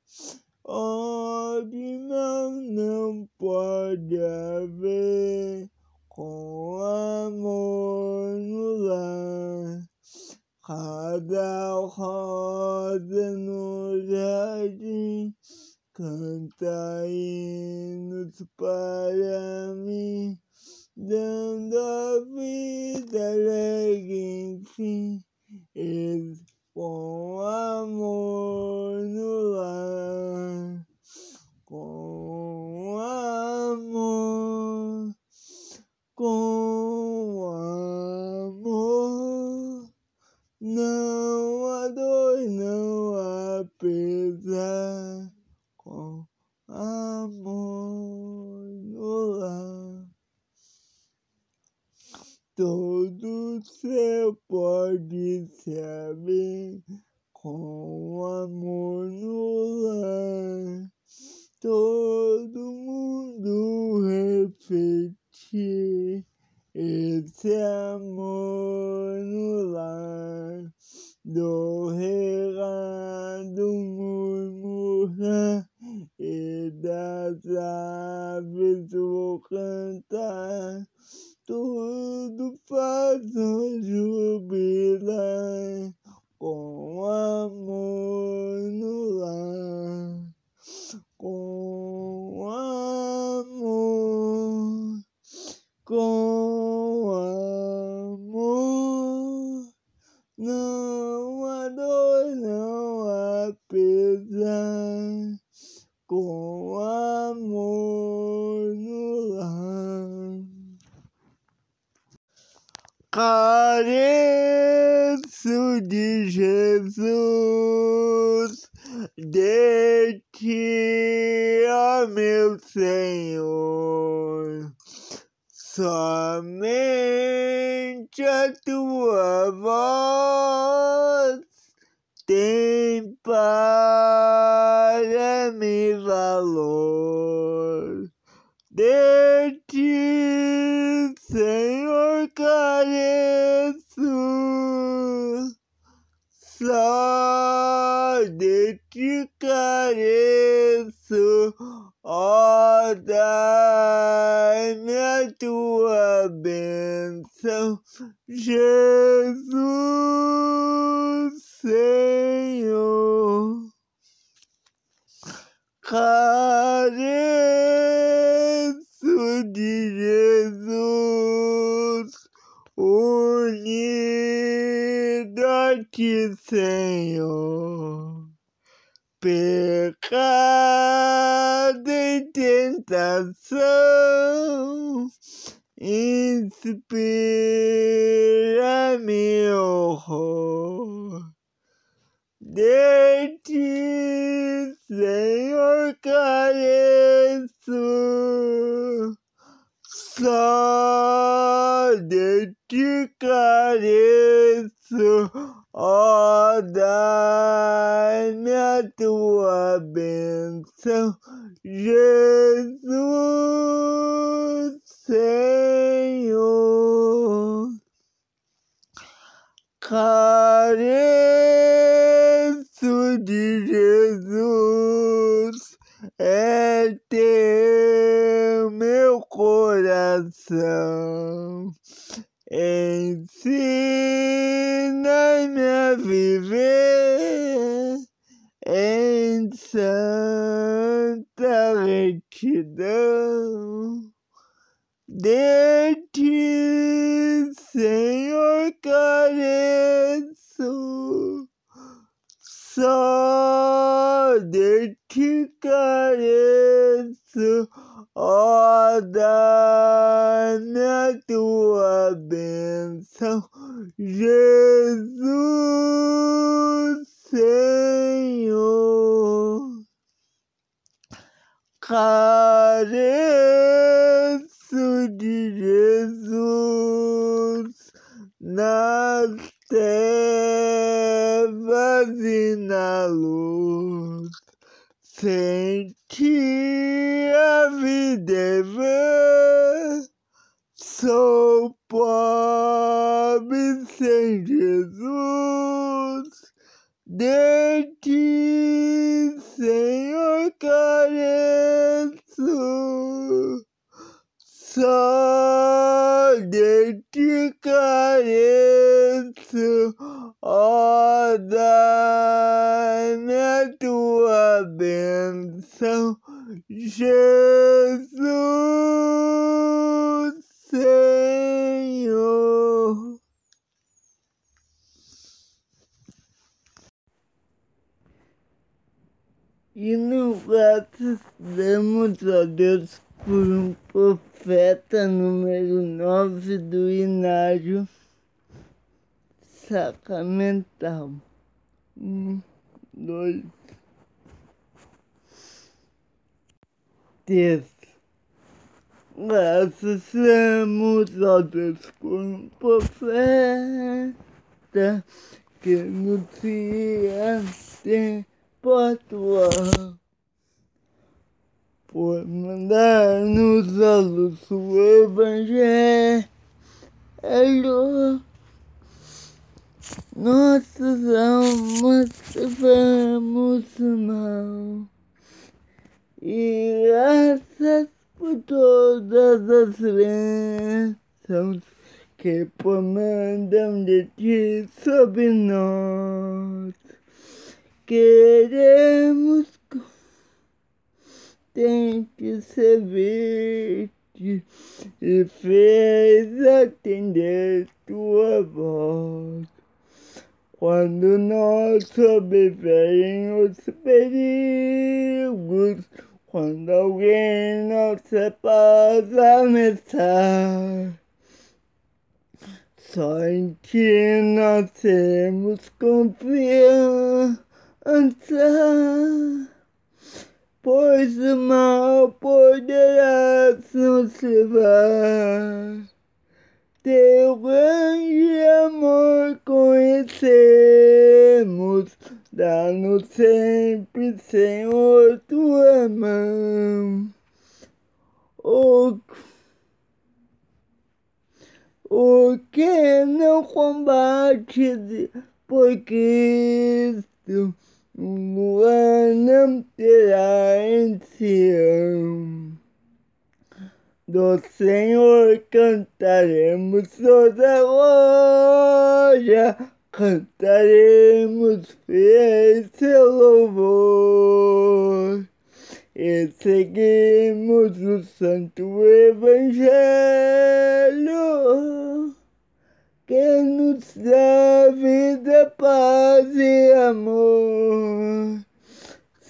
Onde não, não pode haver com amor no lar. Cada rosa no jardim canta hinos para mim, dando a vida alegre enfim. Eles com senti a vida vã. Sou pobre sem Jesus, de ti, Senhor, careço. Só de ti careço, ó, dai na tua Jesus Senhor. E no fato, damos a Deus por um profeta número nove do Inágio sacramental. Um, dois, três. Graçamos a Deus por profeta que nos dia tempo atual. Por mandar-nos a luz do Evangelho. Nós somos vamos mal. E graças por todas as bênçãos que comandam de ti sobre nós. Queremos tente servir-te e fez atender tua voz. Quando nós sobrevirem os perigos, quando alguém nossa paz ameaçar, só em ti nós temos confiança, pois o mal poderá nos levar teu grande amor conhecemos, dá-nos sempre, Senhor, tua mão. O, o que não combate por Cristo, o não terá em Sião. Do Senhor cantaremos toda glória, cantaremos fiel seu louvor. E seguimos o santo evangelho. Que nos dá vida, paz e amor.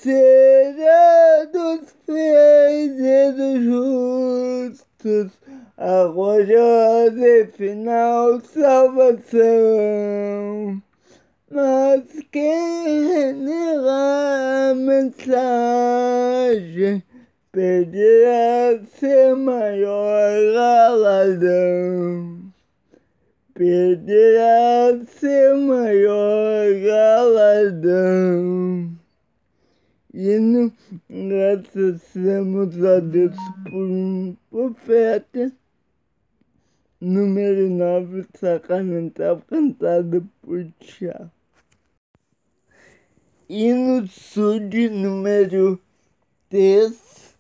Será dos fiéis justos a gloriosa e final salvação. Mas quem renegar a mensagem perderá seu maior galardão. Perderá seu maior galardão. E no, agradecemos a Deus por um profeta. Número 9, sacramental, cantado por Tiago. E no de número 3,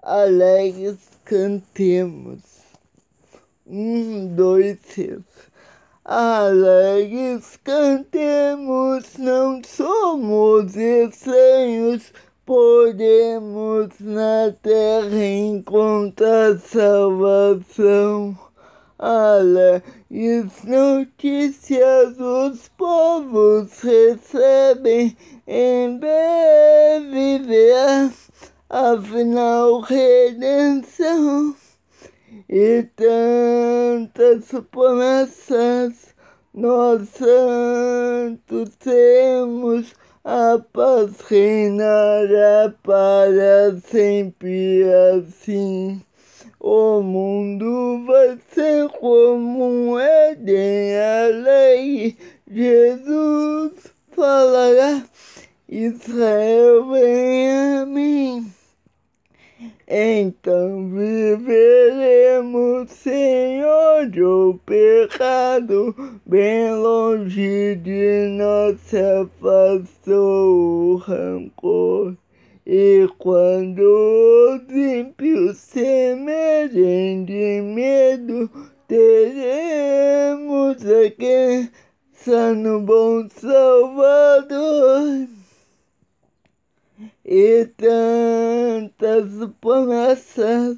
alegres cantemos. Um, dois, três. Alegres cantemos, não somos estranhos, podemos na terra encontrar salvação. Alegres notícias os povos recebem, em breve virá, afinal redenção e tantas promessas, nós santos temos, a paz reinará para sempre assim. O mundo vai ser como um Éden, a lei, Jesus falará, Israel vem a mim. Então viveremos, Senhor, o pecado, bem longe de nós se afastou o rancor. E quando os ímpios semerem de medo, teremos aqui no bom Salvador e tantas promessas,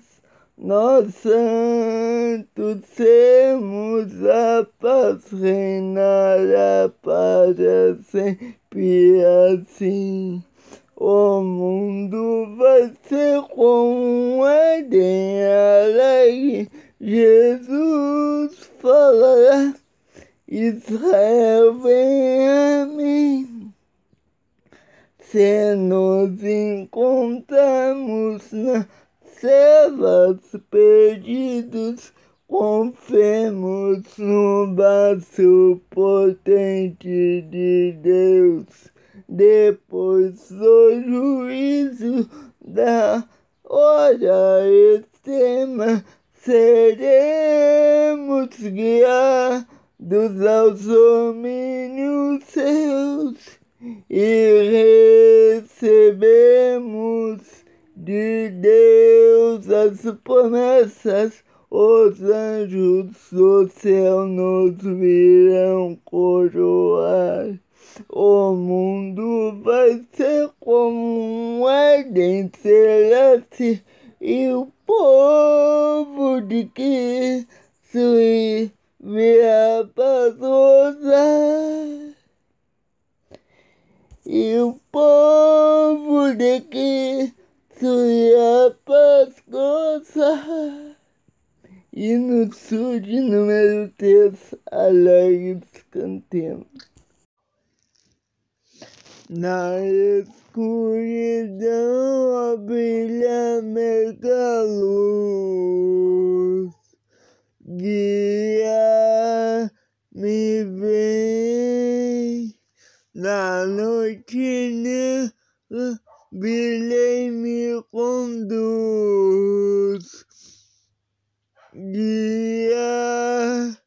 nós santos temos a paz reinará para sempre assim. O mundo vai ser como um Éden alegre, Jesus falará, Israel vem a mim. Se nos encontramos nas selvas perdidos, confiemos no braço potente de Deus. Depois do juízo da hora extrema, seremos guiados aos domínios seus e recebemos das promessas, os anjos do céu nos virão coroar. O mundo vai ser como um Éden celeste. E o povo de que se virá para e o povo de que se pascoça e no sul de número 3 alegres cantemos. Na escuridão brilha mega luz, guia me vem na noite negra, brilhei me conduz, guia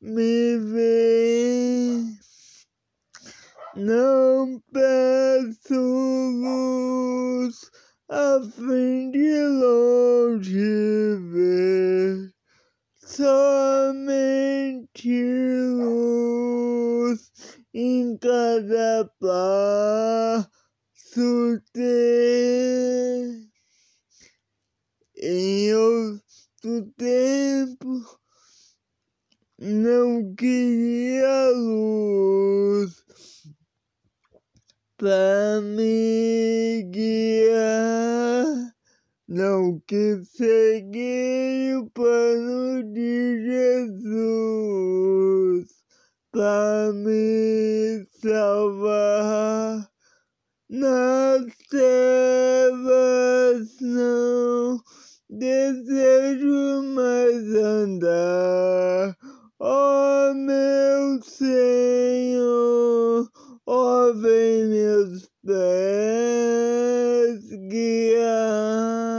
me vem. Não peço luz a fim de longe ver, somente luz em cada passo ter. Em outro tempo não queria luz para me guiar. Não quis seguir o plano de Jesus para me salvar. Nas trevas não desejo mais andar. Oh meu Senhor, ó, vem meus pés guiar.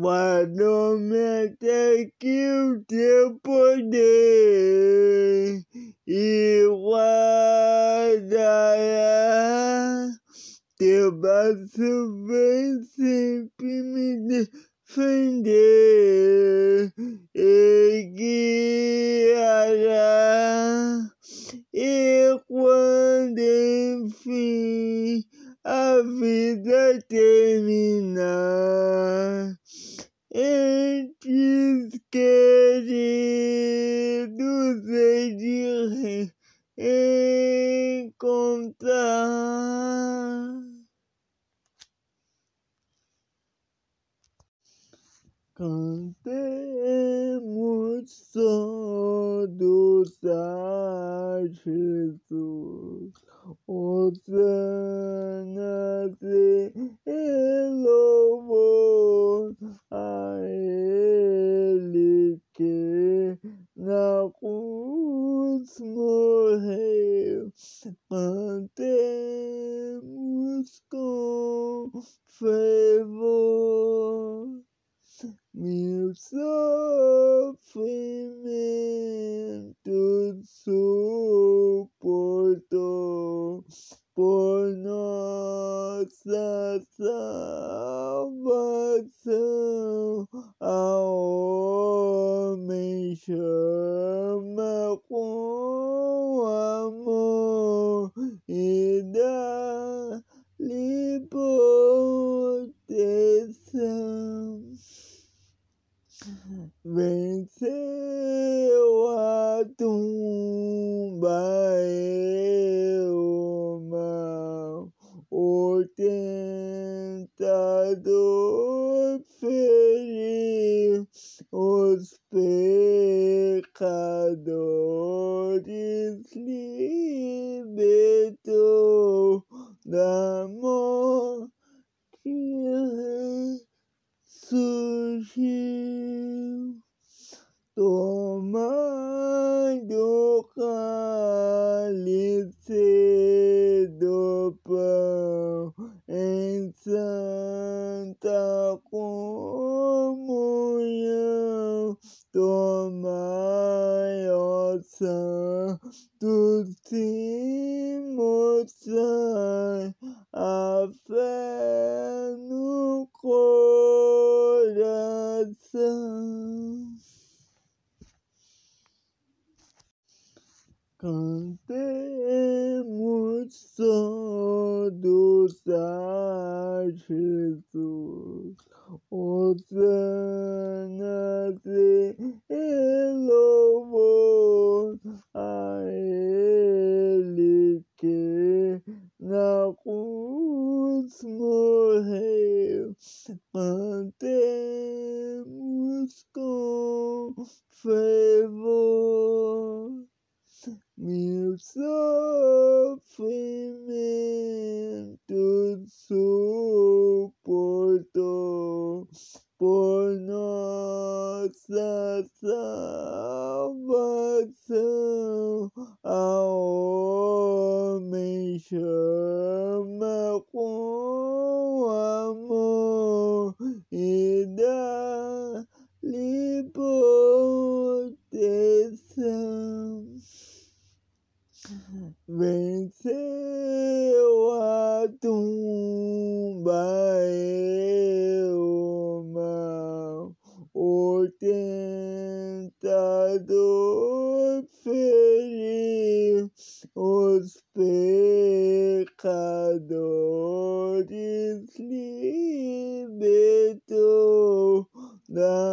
Guarda-me até que o teu poder e guardará. Teu braço vem sempre me defender e guiará. E quando enfim a vida terminar, entes queridos hei de encontrar. Cantemos todos a Jesus, Osana e louvor a Ele que na cruz morreu. Cantemos com fervor meu sofrimento suportou por nossa salvação. A homem chama com amor e dá proteção venceu a tumba e o mal, o tentador feriu os pecadores, libertou da morte surgiu tomando cálice do pão em santa comunhão. Tomai, ó Santo Timóteo, a fé no coração. Cantemos todos a Jesus. eternity lovon aelike na kutsmohe ante musko favor meu sofrimento suportou por nossa salvação a homem chama com amor e dá-lhe proteção coração venceu a tumba e o mal, o tentador feriu os pecadores libertou da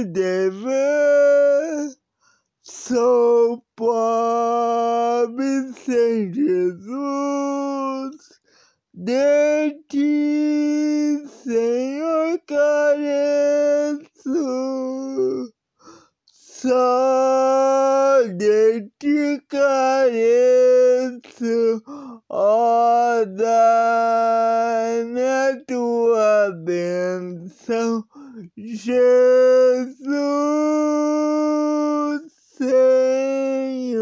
é vã. Sou pobre sem Jesus. De ti, Senhor, careço. Só de ti careço, ó, dá-me a tua bênção, Jesus, Senhor.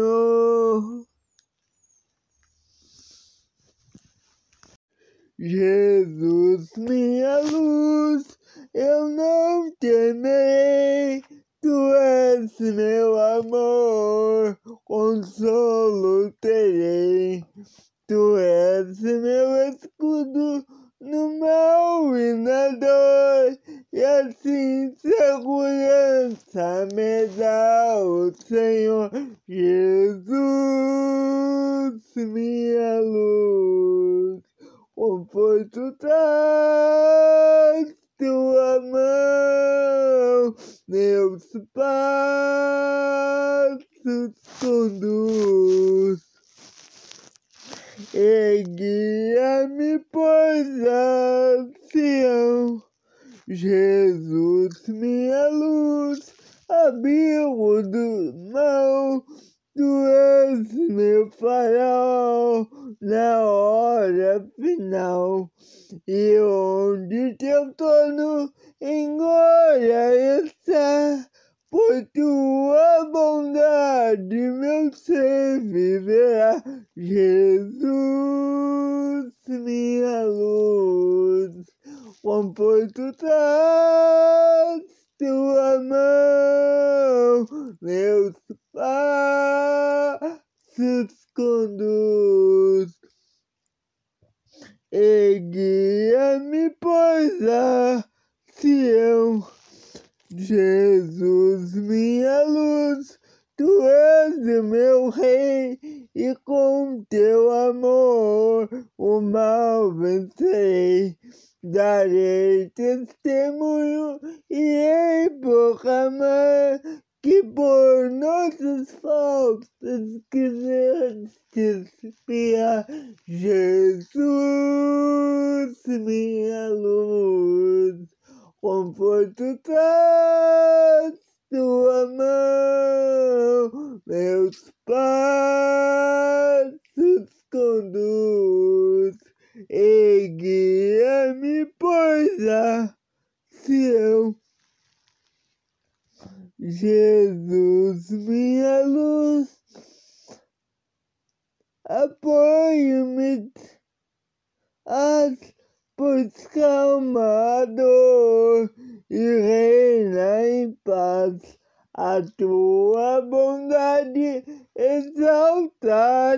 Jesus, minha luz, eu não temerei. Tu és meu amor, consolo terei. Tu és meu escudo no mal e na dor, e assim segurança me dá o Senhor Jesus, minha luz. Conforto traz tua mão, meus passos conduz. E guia-me, pois, a Sião. Jesus, minha luz, abrigo do mal, Tu és meu farol na hora final, e onde teu trono em glória está, por tua bondade meu ser viverá. Jesus, minha luz, conforto traz tua mão, meus passos conduz. E guia-me, pois, a Sião. Jesus, minha luz, tu és meu rei, e com teu amor o mal vencerei. Darei testemunho e proclamar que por nossas faltas quiseste espiar Jesus, minha luz, conforto traz tua mão, meus passos conduz e guia-me, pois a Sião. Jesus, minha luz, apoio-me, as pois calma a dor e reina em paz. A tua bondade exaltarei.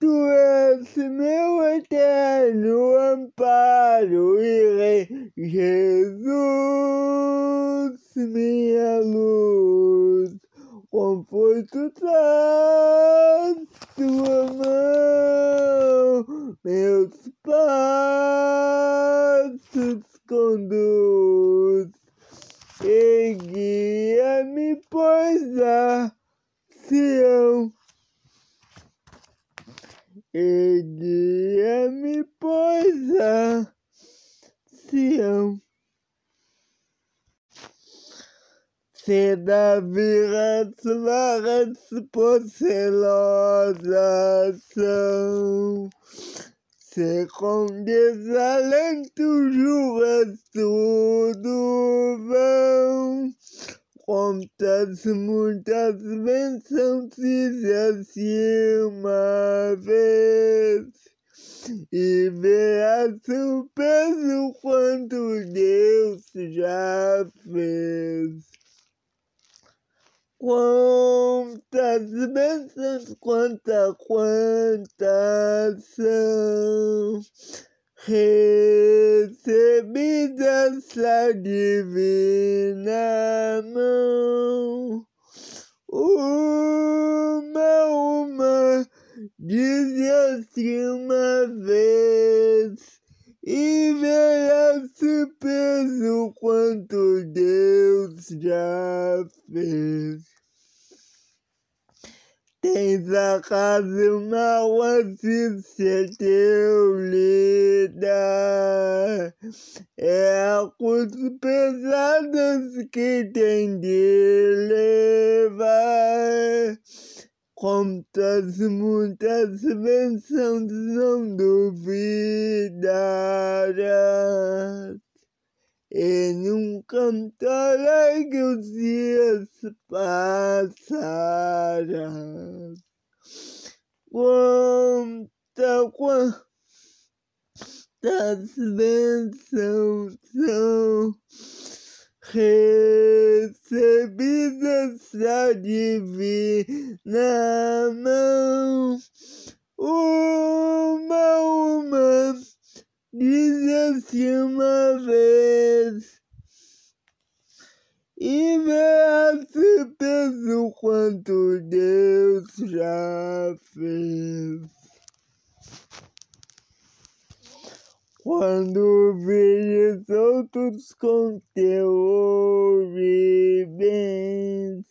Tu és meu eterno amparo e rei, Jesus, minha luz, conforto traz tua mão, meus passos conduz, e guia-me, pois a Sião. E guia-me, pois a Sião. Davi varas por celosas são, se com desalento juras tudo vão, Contas muitas bênçãos fizesse uma vez. E verás o peso quanto Deus já fez. Quantas bênçãos, quanta, quantas são recebidas da divina mão. Uma, uma, dizia-se uma vez, e verás o peso quanto Deus já fez. Tens acaso mal assim se teu É a cruz pesadas que tem de levar Contas muitas bênçãos não duvidarás e nunca cantarei que os dias passarão. Quanta, quantas bênçãos são recebidas da divina mão. Uma, uma dizia-se uma vez e vê-se peso quanto Deus já fez. Quando veres outros com teu bens,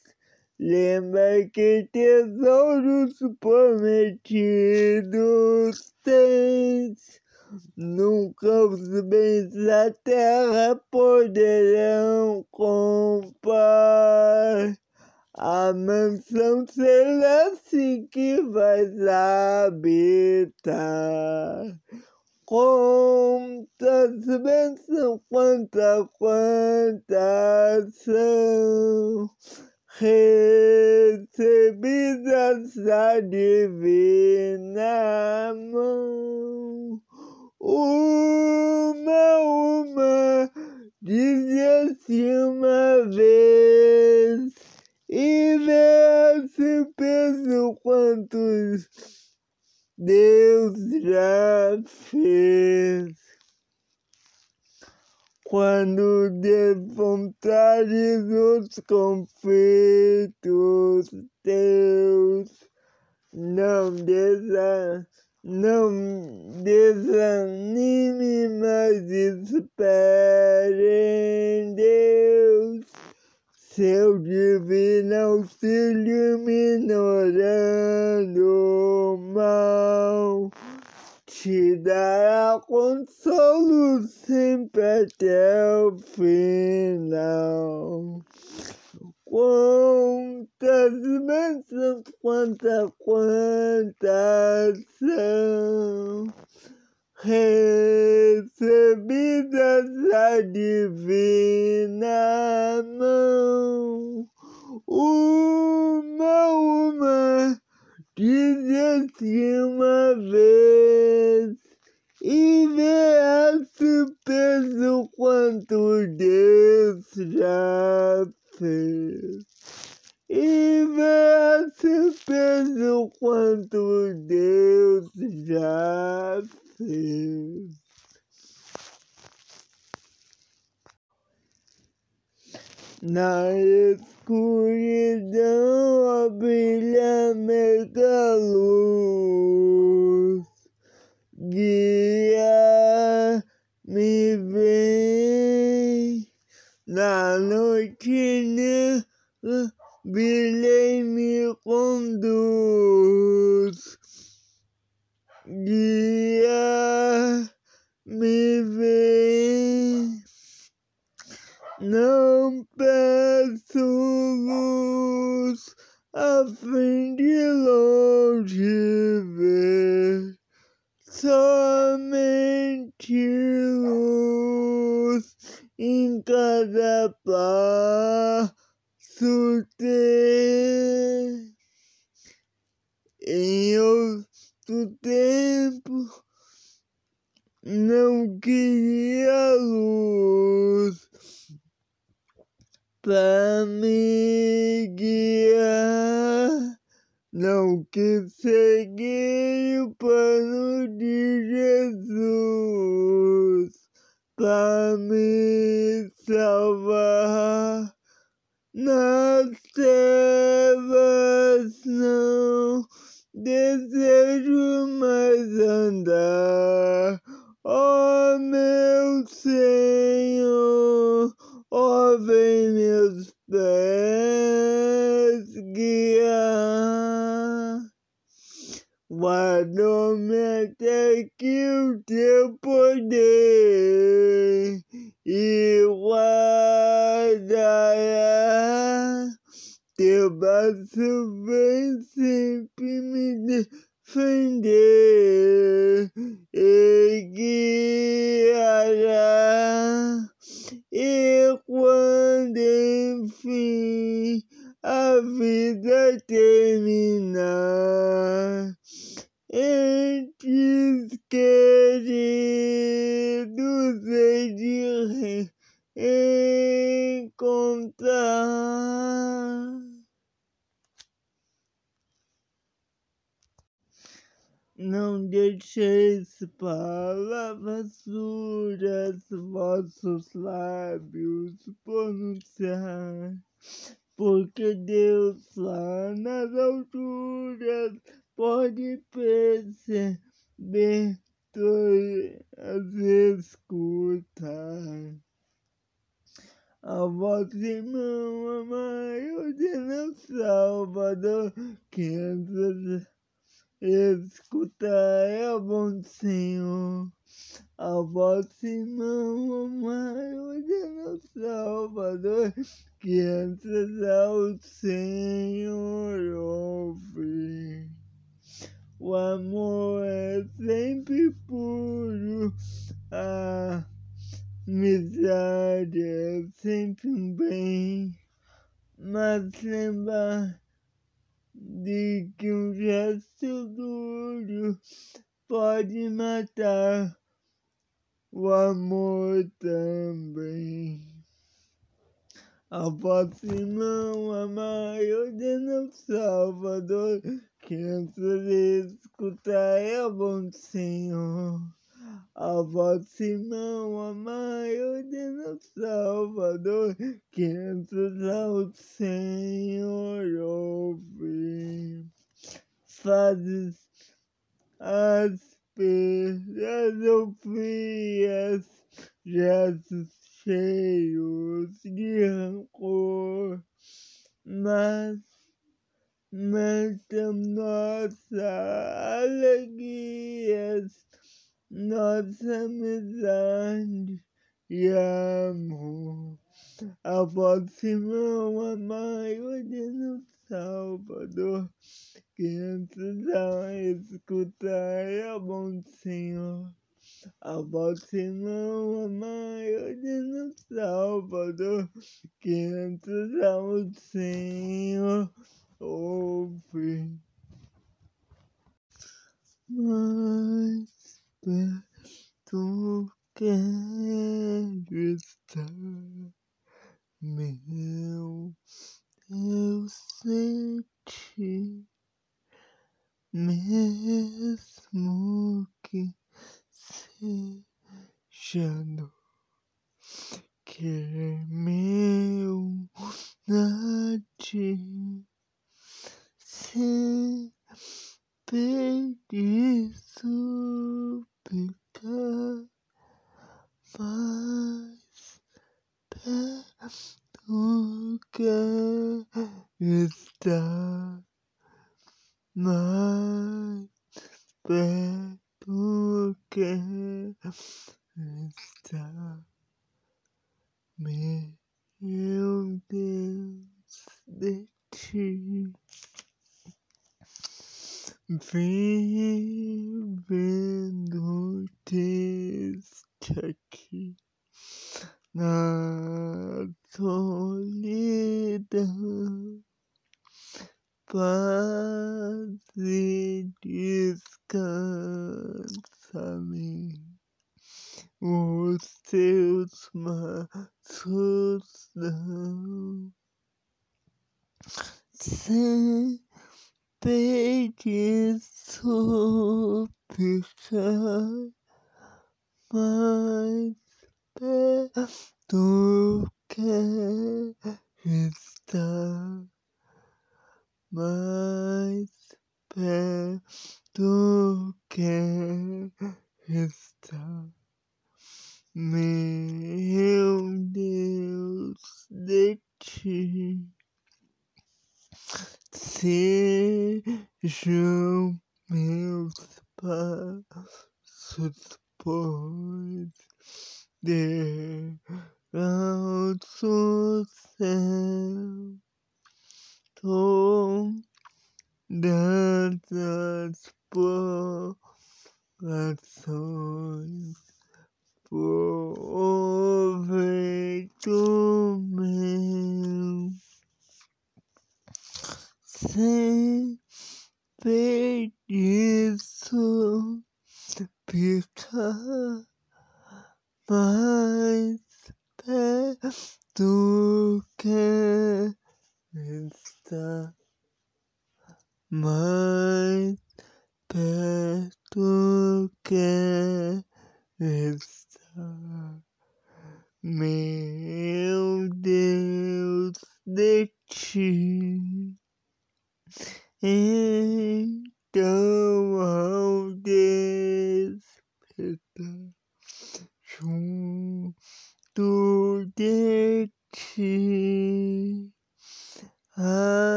lembra que tesouros prometidos tens Nunca os bens da terra poderão comprar a mansão celeste que vais habitar. Quantas bênçãos, quantas, quantas são recebidas da divina mão. Uma, uma, dizia-se uma vez, e vê-se peso quantos Deus já fez. Quando defrontares os conflitos teus, não desas não desanime, mas espere em Deus. Seu divino auxílio minorando o mal te dará consolo sempre até o final. Quantas bênçãos, quantas, quantas são recebidas da divina mão. Uma, uma, dizia-se uma vez, e verás peso quanto Deus já fez. E vê peso quanto Deus já fez. Na escuridão brilha mega luz, guia me vem. Na noite negra brilhei me conduz guia me vem. Não peço luz a fim de longe ver. Somente luz em cada passo ter. Em outro tempo não queria luz para me guiar, não quis seguir o plano de Jesus para me salvar. Nas trevas não desejo mais andar, ó oh, meu Senhor, ó oh, vem meus pés guiar. Guardou-me até que o teu poder e guardará. Teu braço vem sempre me defender e guiará. E quando enfim a vida terminar, entes queridos hei de encontrar. Não deixeis palavras duras vossos lábios pronunciar, porque Deus lá nas alturas pode perceber as escutar. A vossa irmã amai, o Salvador, que escutai a bom Senhor. A vossa irmã amai, o Salvador, que antes ao Senhor ouve. O amor é sempre puro, a amizade é sempre um bem, mas lembrar de que um gesto duro pode matar o amor também. A vossa irmão amai, ordena Salvador, que antes de escutar é bom Senhor. A vossa irmão amai, ordena Salvador, que antes ao Senhor ouve. Fazes as pedras frias, gestos cheios de rancor, mas matam nossa alegrias, nossa amizade e amor. A vossa irmão amai, no Salvador, antes a escutar é bom Senhor. A vossa irmã amai, no Salvador, antes ao Senhor ouve. Mais perto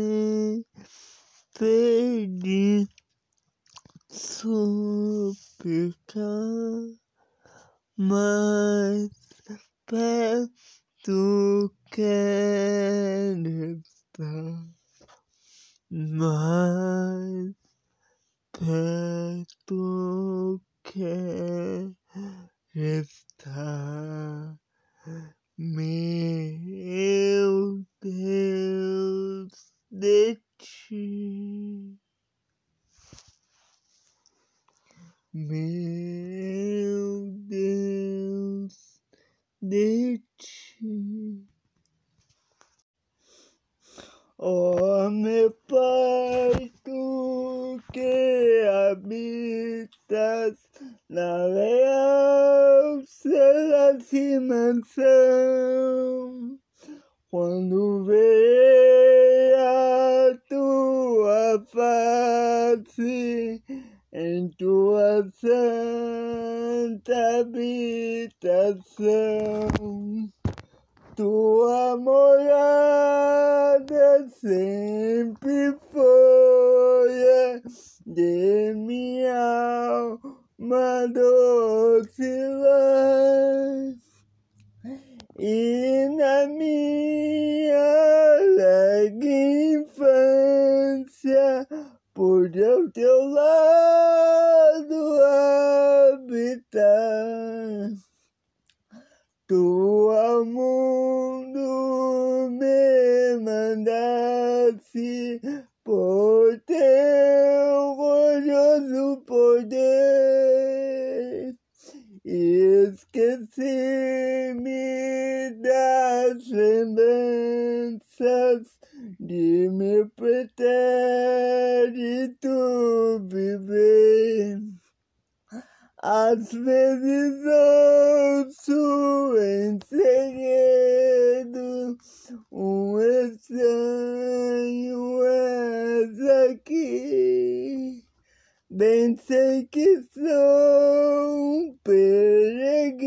sem pedir súplica, mas perto quero estar, mais perto quero está, meu Deus, de ti. Meu Deus, de ti. Oh, meu Pai, tu que habitas na leal será mansão, quando verei a tua face em tua santa habitação tua morada sempre foi de minha alma doce e na minha alegre infância por teu lado habitar tu ao mundo me mandaste por teu glorioso poder esqueci-me das lembranças de meu pretérito viver. Às vezes ouço em segredo um estranho és aqui. Bem sei que sou um peregrino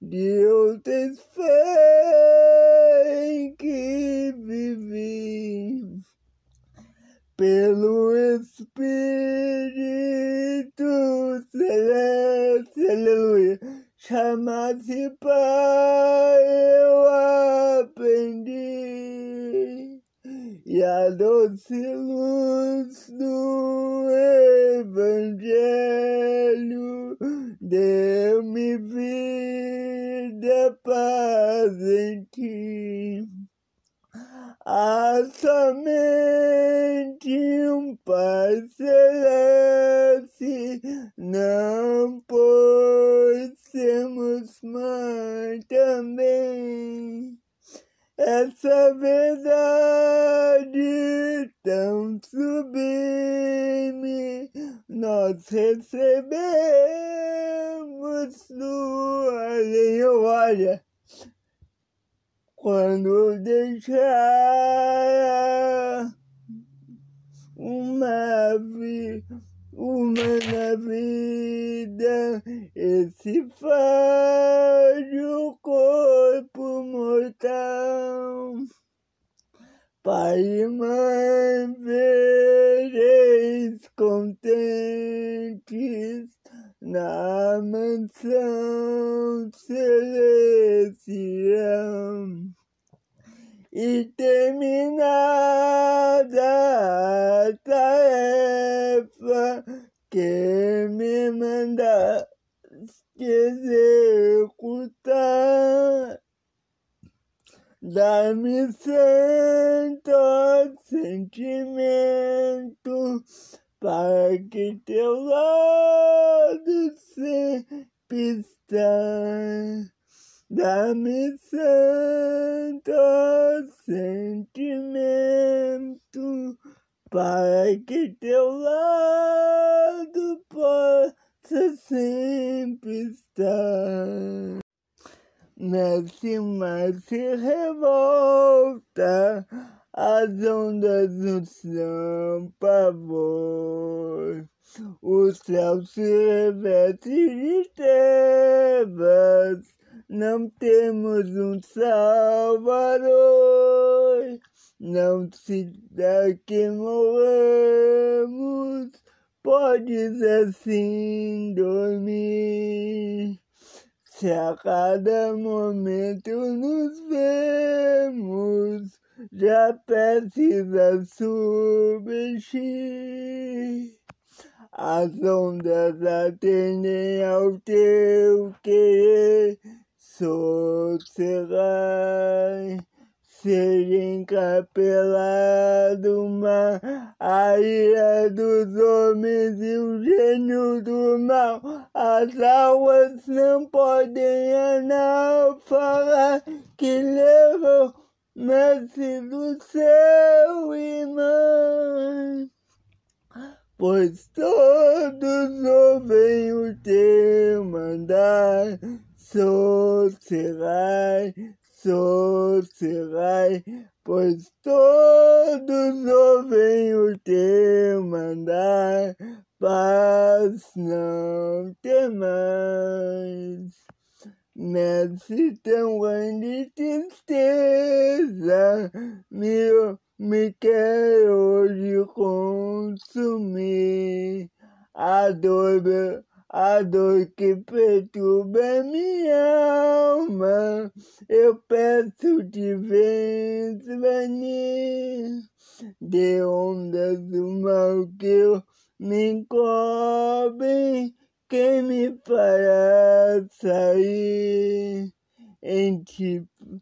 de outras fé que vivi pelo Espírito Celeste, aleluia. Chama-se Pai, eu aprendi, e a doce luz do Evangelho deu-me vida, paz em ti. Há somente um Pai Celeste, não possamos mãe também. Essa verdade tão sublime nós recebemos do além. Olha, quando deixar uma, vi, uma na vida, esse falho corpo mortal. Pai e mãe, vereis contentes na mansão celestial. E terminada a tarefa que me mandaste executar, dá-me santo sentimento para que teu lado sempre está. Dá-me santo sentimento para que teu lado possa sempre estar. Nasce, mas se revolta as ondas no são pavor. O céu se reveste de trevas, não temos um Salvador. Não se dá que morremos, podes assim dormir. Se a cada momento nos vemos, já precisa subir. As ondas atendem ao teu querer, sossegai. Ser encapelado mar, a ira dos homens e o gênio do mal. As águas não podem falar que levam mestre do céu mãe, pois todos ouvem o teu mandar, sossegai, sossegai, pois todos ouvem o teu mandar, paz não temais. Nesse tão grande tristeza, me, me quer hoje consumir. A dor, a dor que perturba minha alma, eu peço te vens venir. De ondas do mal que eu me encobre, quem me fará sair em tipo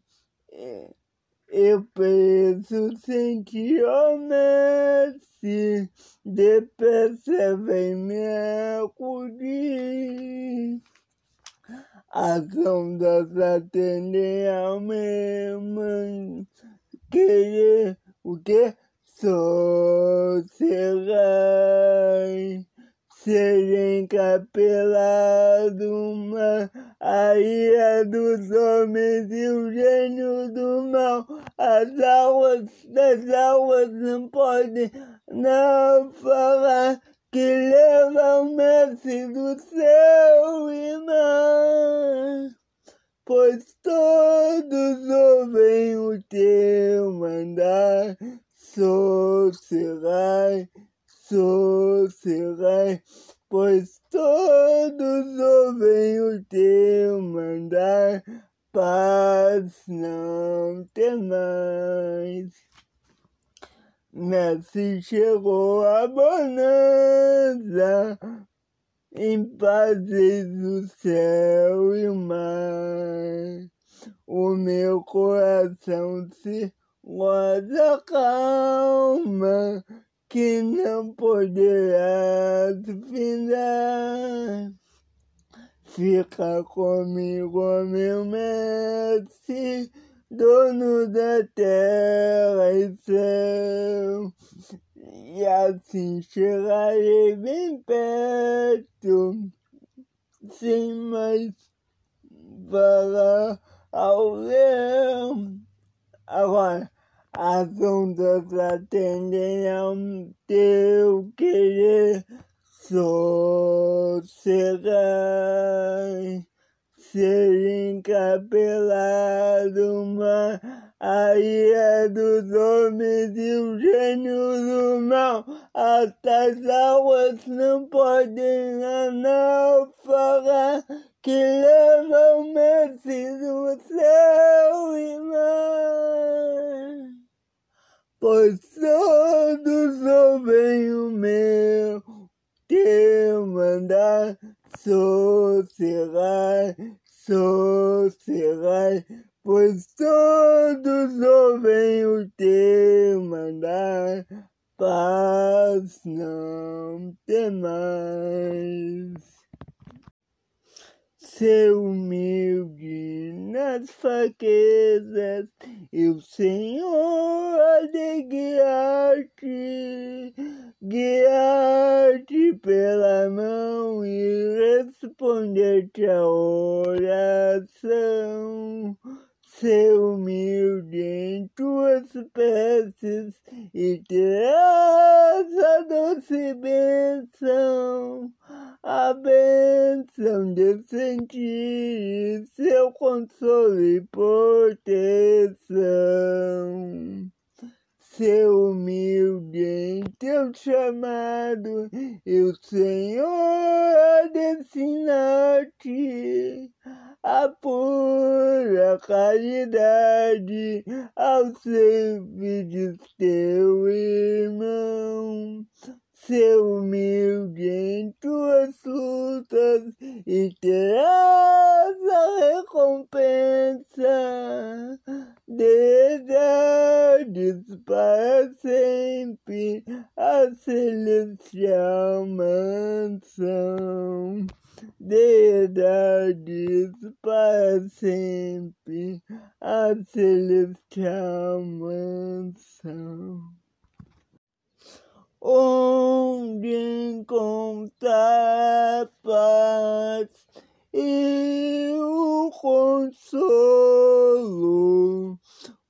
eu penso sentir o Messi, depressa vem me acudir. as ondas atendem ao meu querer o que sossegai ser encapelado mas a ira dos homens e o gênio do mal. As águas das águas não podem não falar que leva o mestre do e mar, pois todos ouvem o teu mandar, sossegai, sossegai, pois todos ouvem o teu mandar, paz não tem mais. Messi chegou a bonança, em pazes do céu e o mar. O meu coração se guarda calma, que não poderá findar. Fica comigo, meu mestre dono da terra e céu, e assim chegarei bem perto, sem mais falar ao leão. Agora, as ondas atendem ao teu querer, sossegai ser encapelado, mas aí é dos homens e o gênio do mal. As águas não podem falar que levam Messi do céu mar. Pois todos ouvem o meu teu mandar sossegai, sossegai, pois todos ouvem o teu mandar, paz não tem mais. Ser humilde nas fraquezas, e o Senhor há de guiar-te, guiar-te pela mão e responder-te a oração. Ser humilde em tuas preces e terás a doce bênção a bênção de sentir seu consolo e proteção. Ser humilde em teu chamado, e o Senhor há de ensinar-te a pura caridade ao servir teu irmão ser humilde em tuas lutas e terás a recompensa de para sempre a celestial mansão. De dares para sempre a celestial mansão onde encontrar paz e o consolo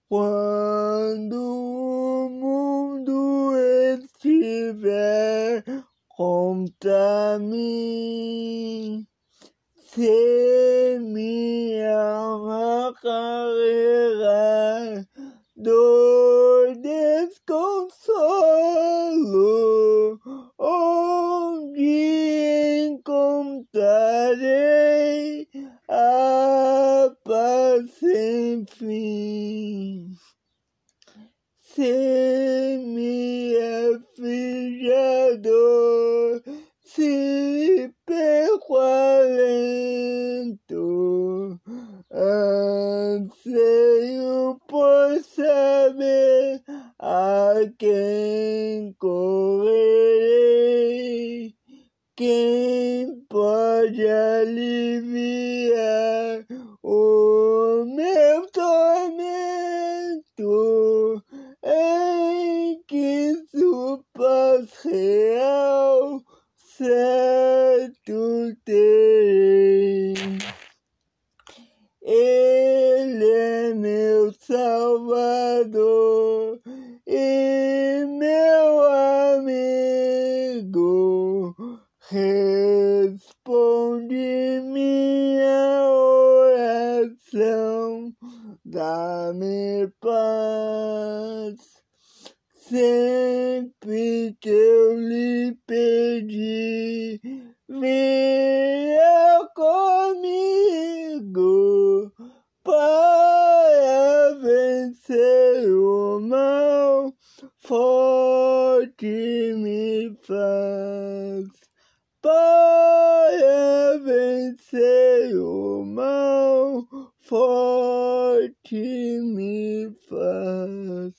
quando o mundo estiver contra mim. Se carreira dor, desconsolo, onde encontrarei a paz sem fim. Se me aflige dor, se perco alento, anseio por saber a quem correrei, quem pode aliviar o meu tormento em que tu paz real certo terei. Ele é meu Salvador e meu amigo. Responde minha oração, dá-me paz. Sempre que eu lhe pedi, venha comigo para vencer o mal, forte me faz. Para vencer o mal, forte me faz.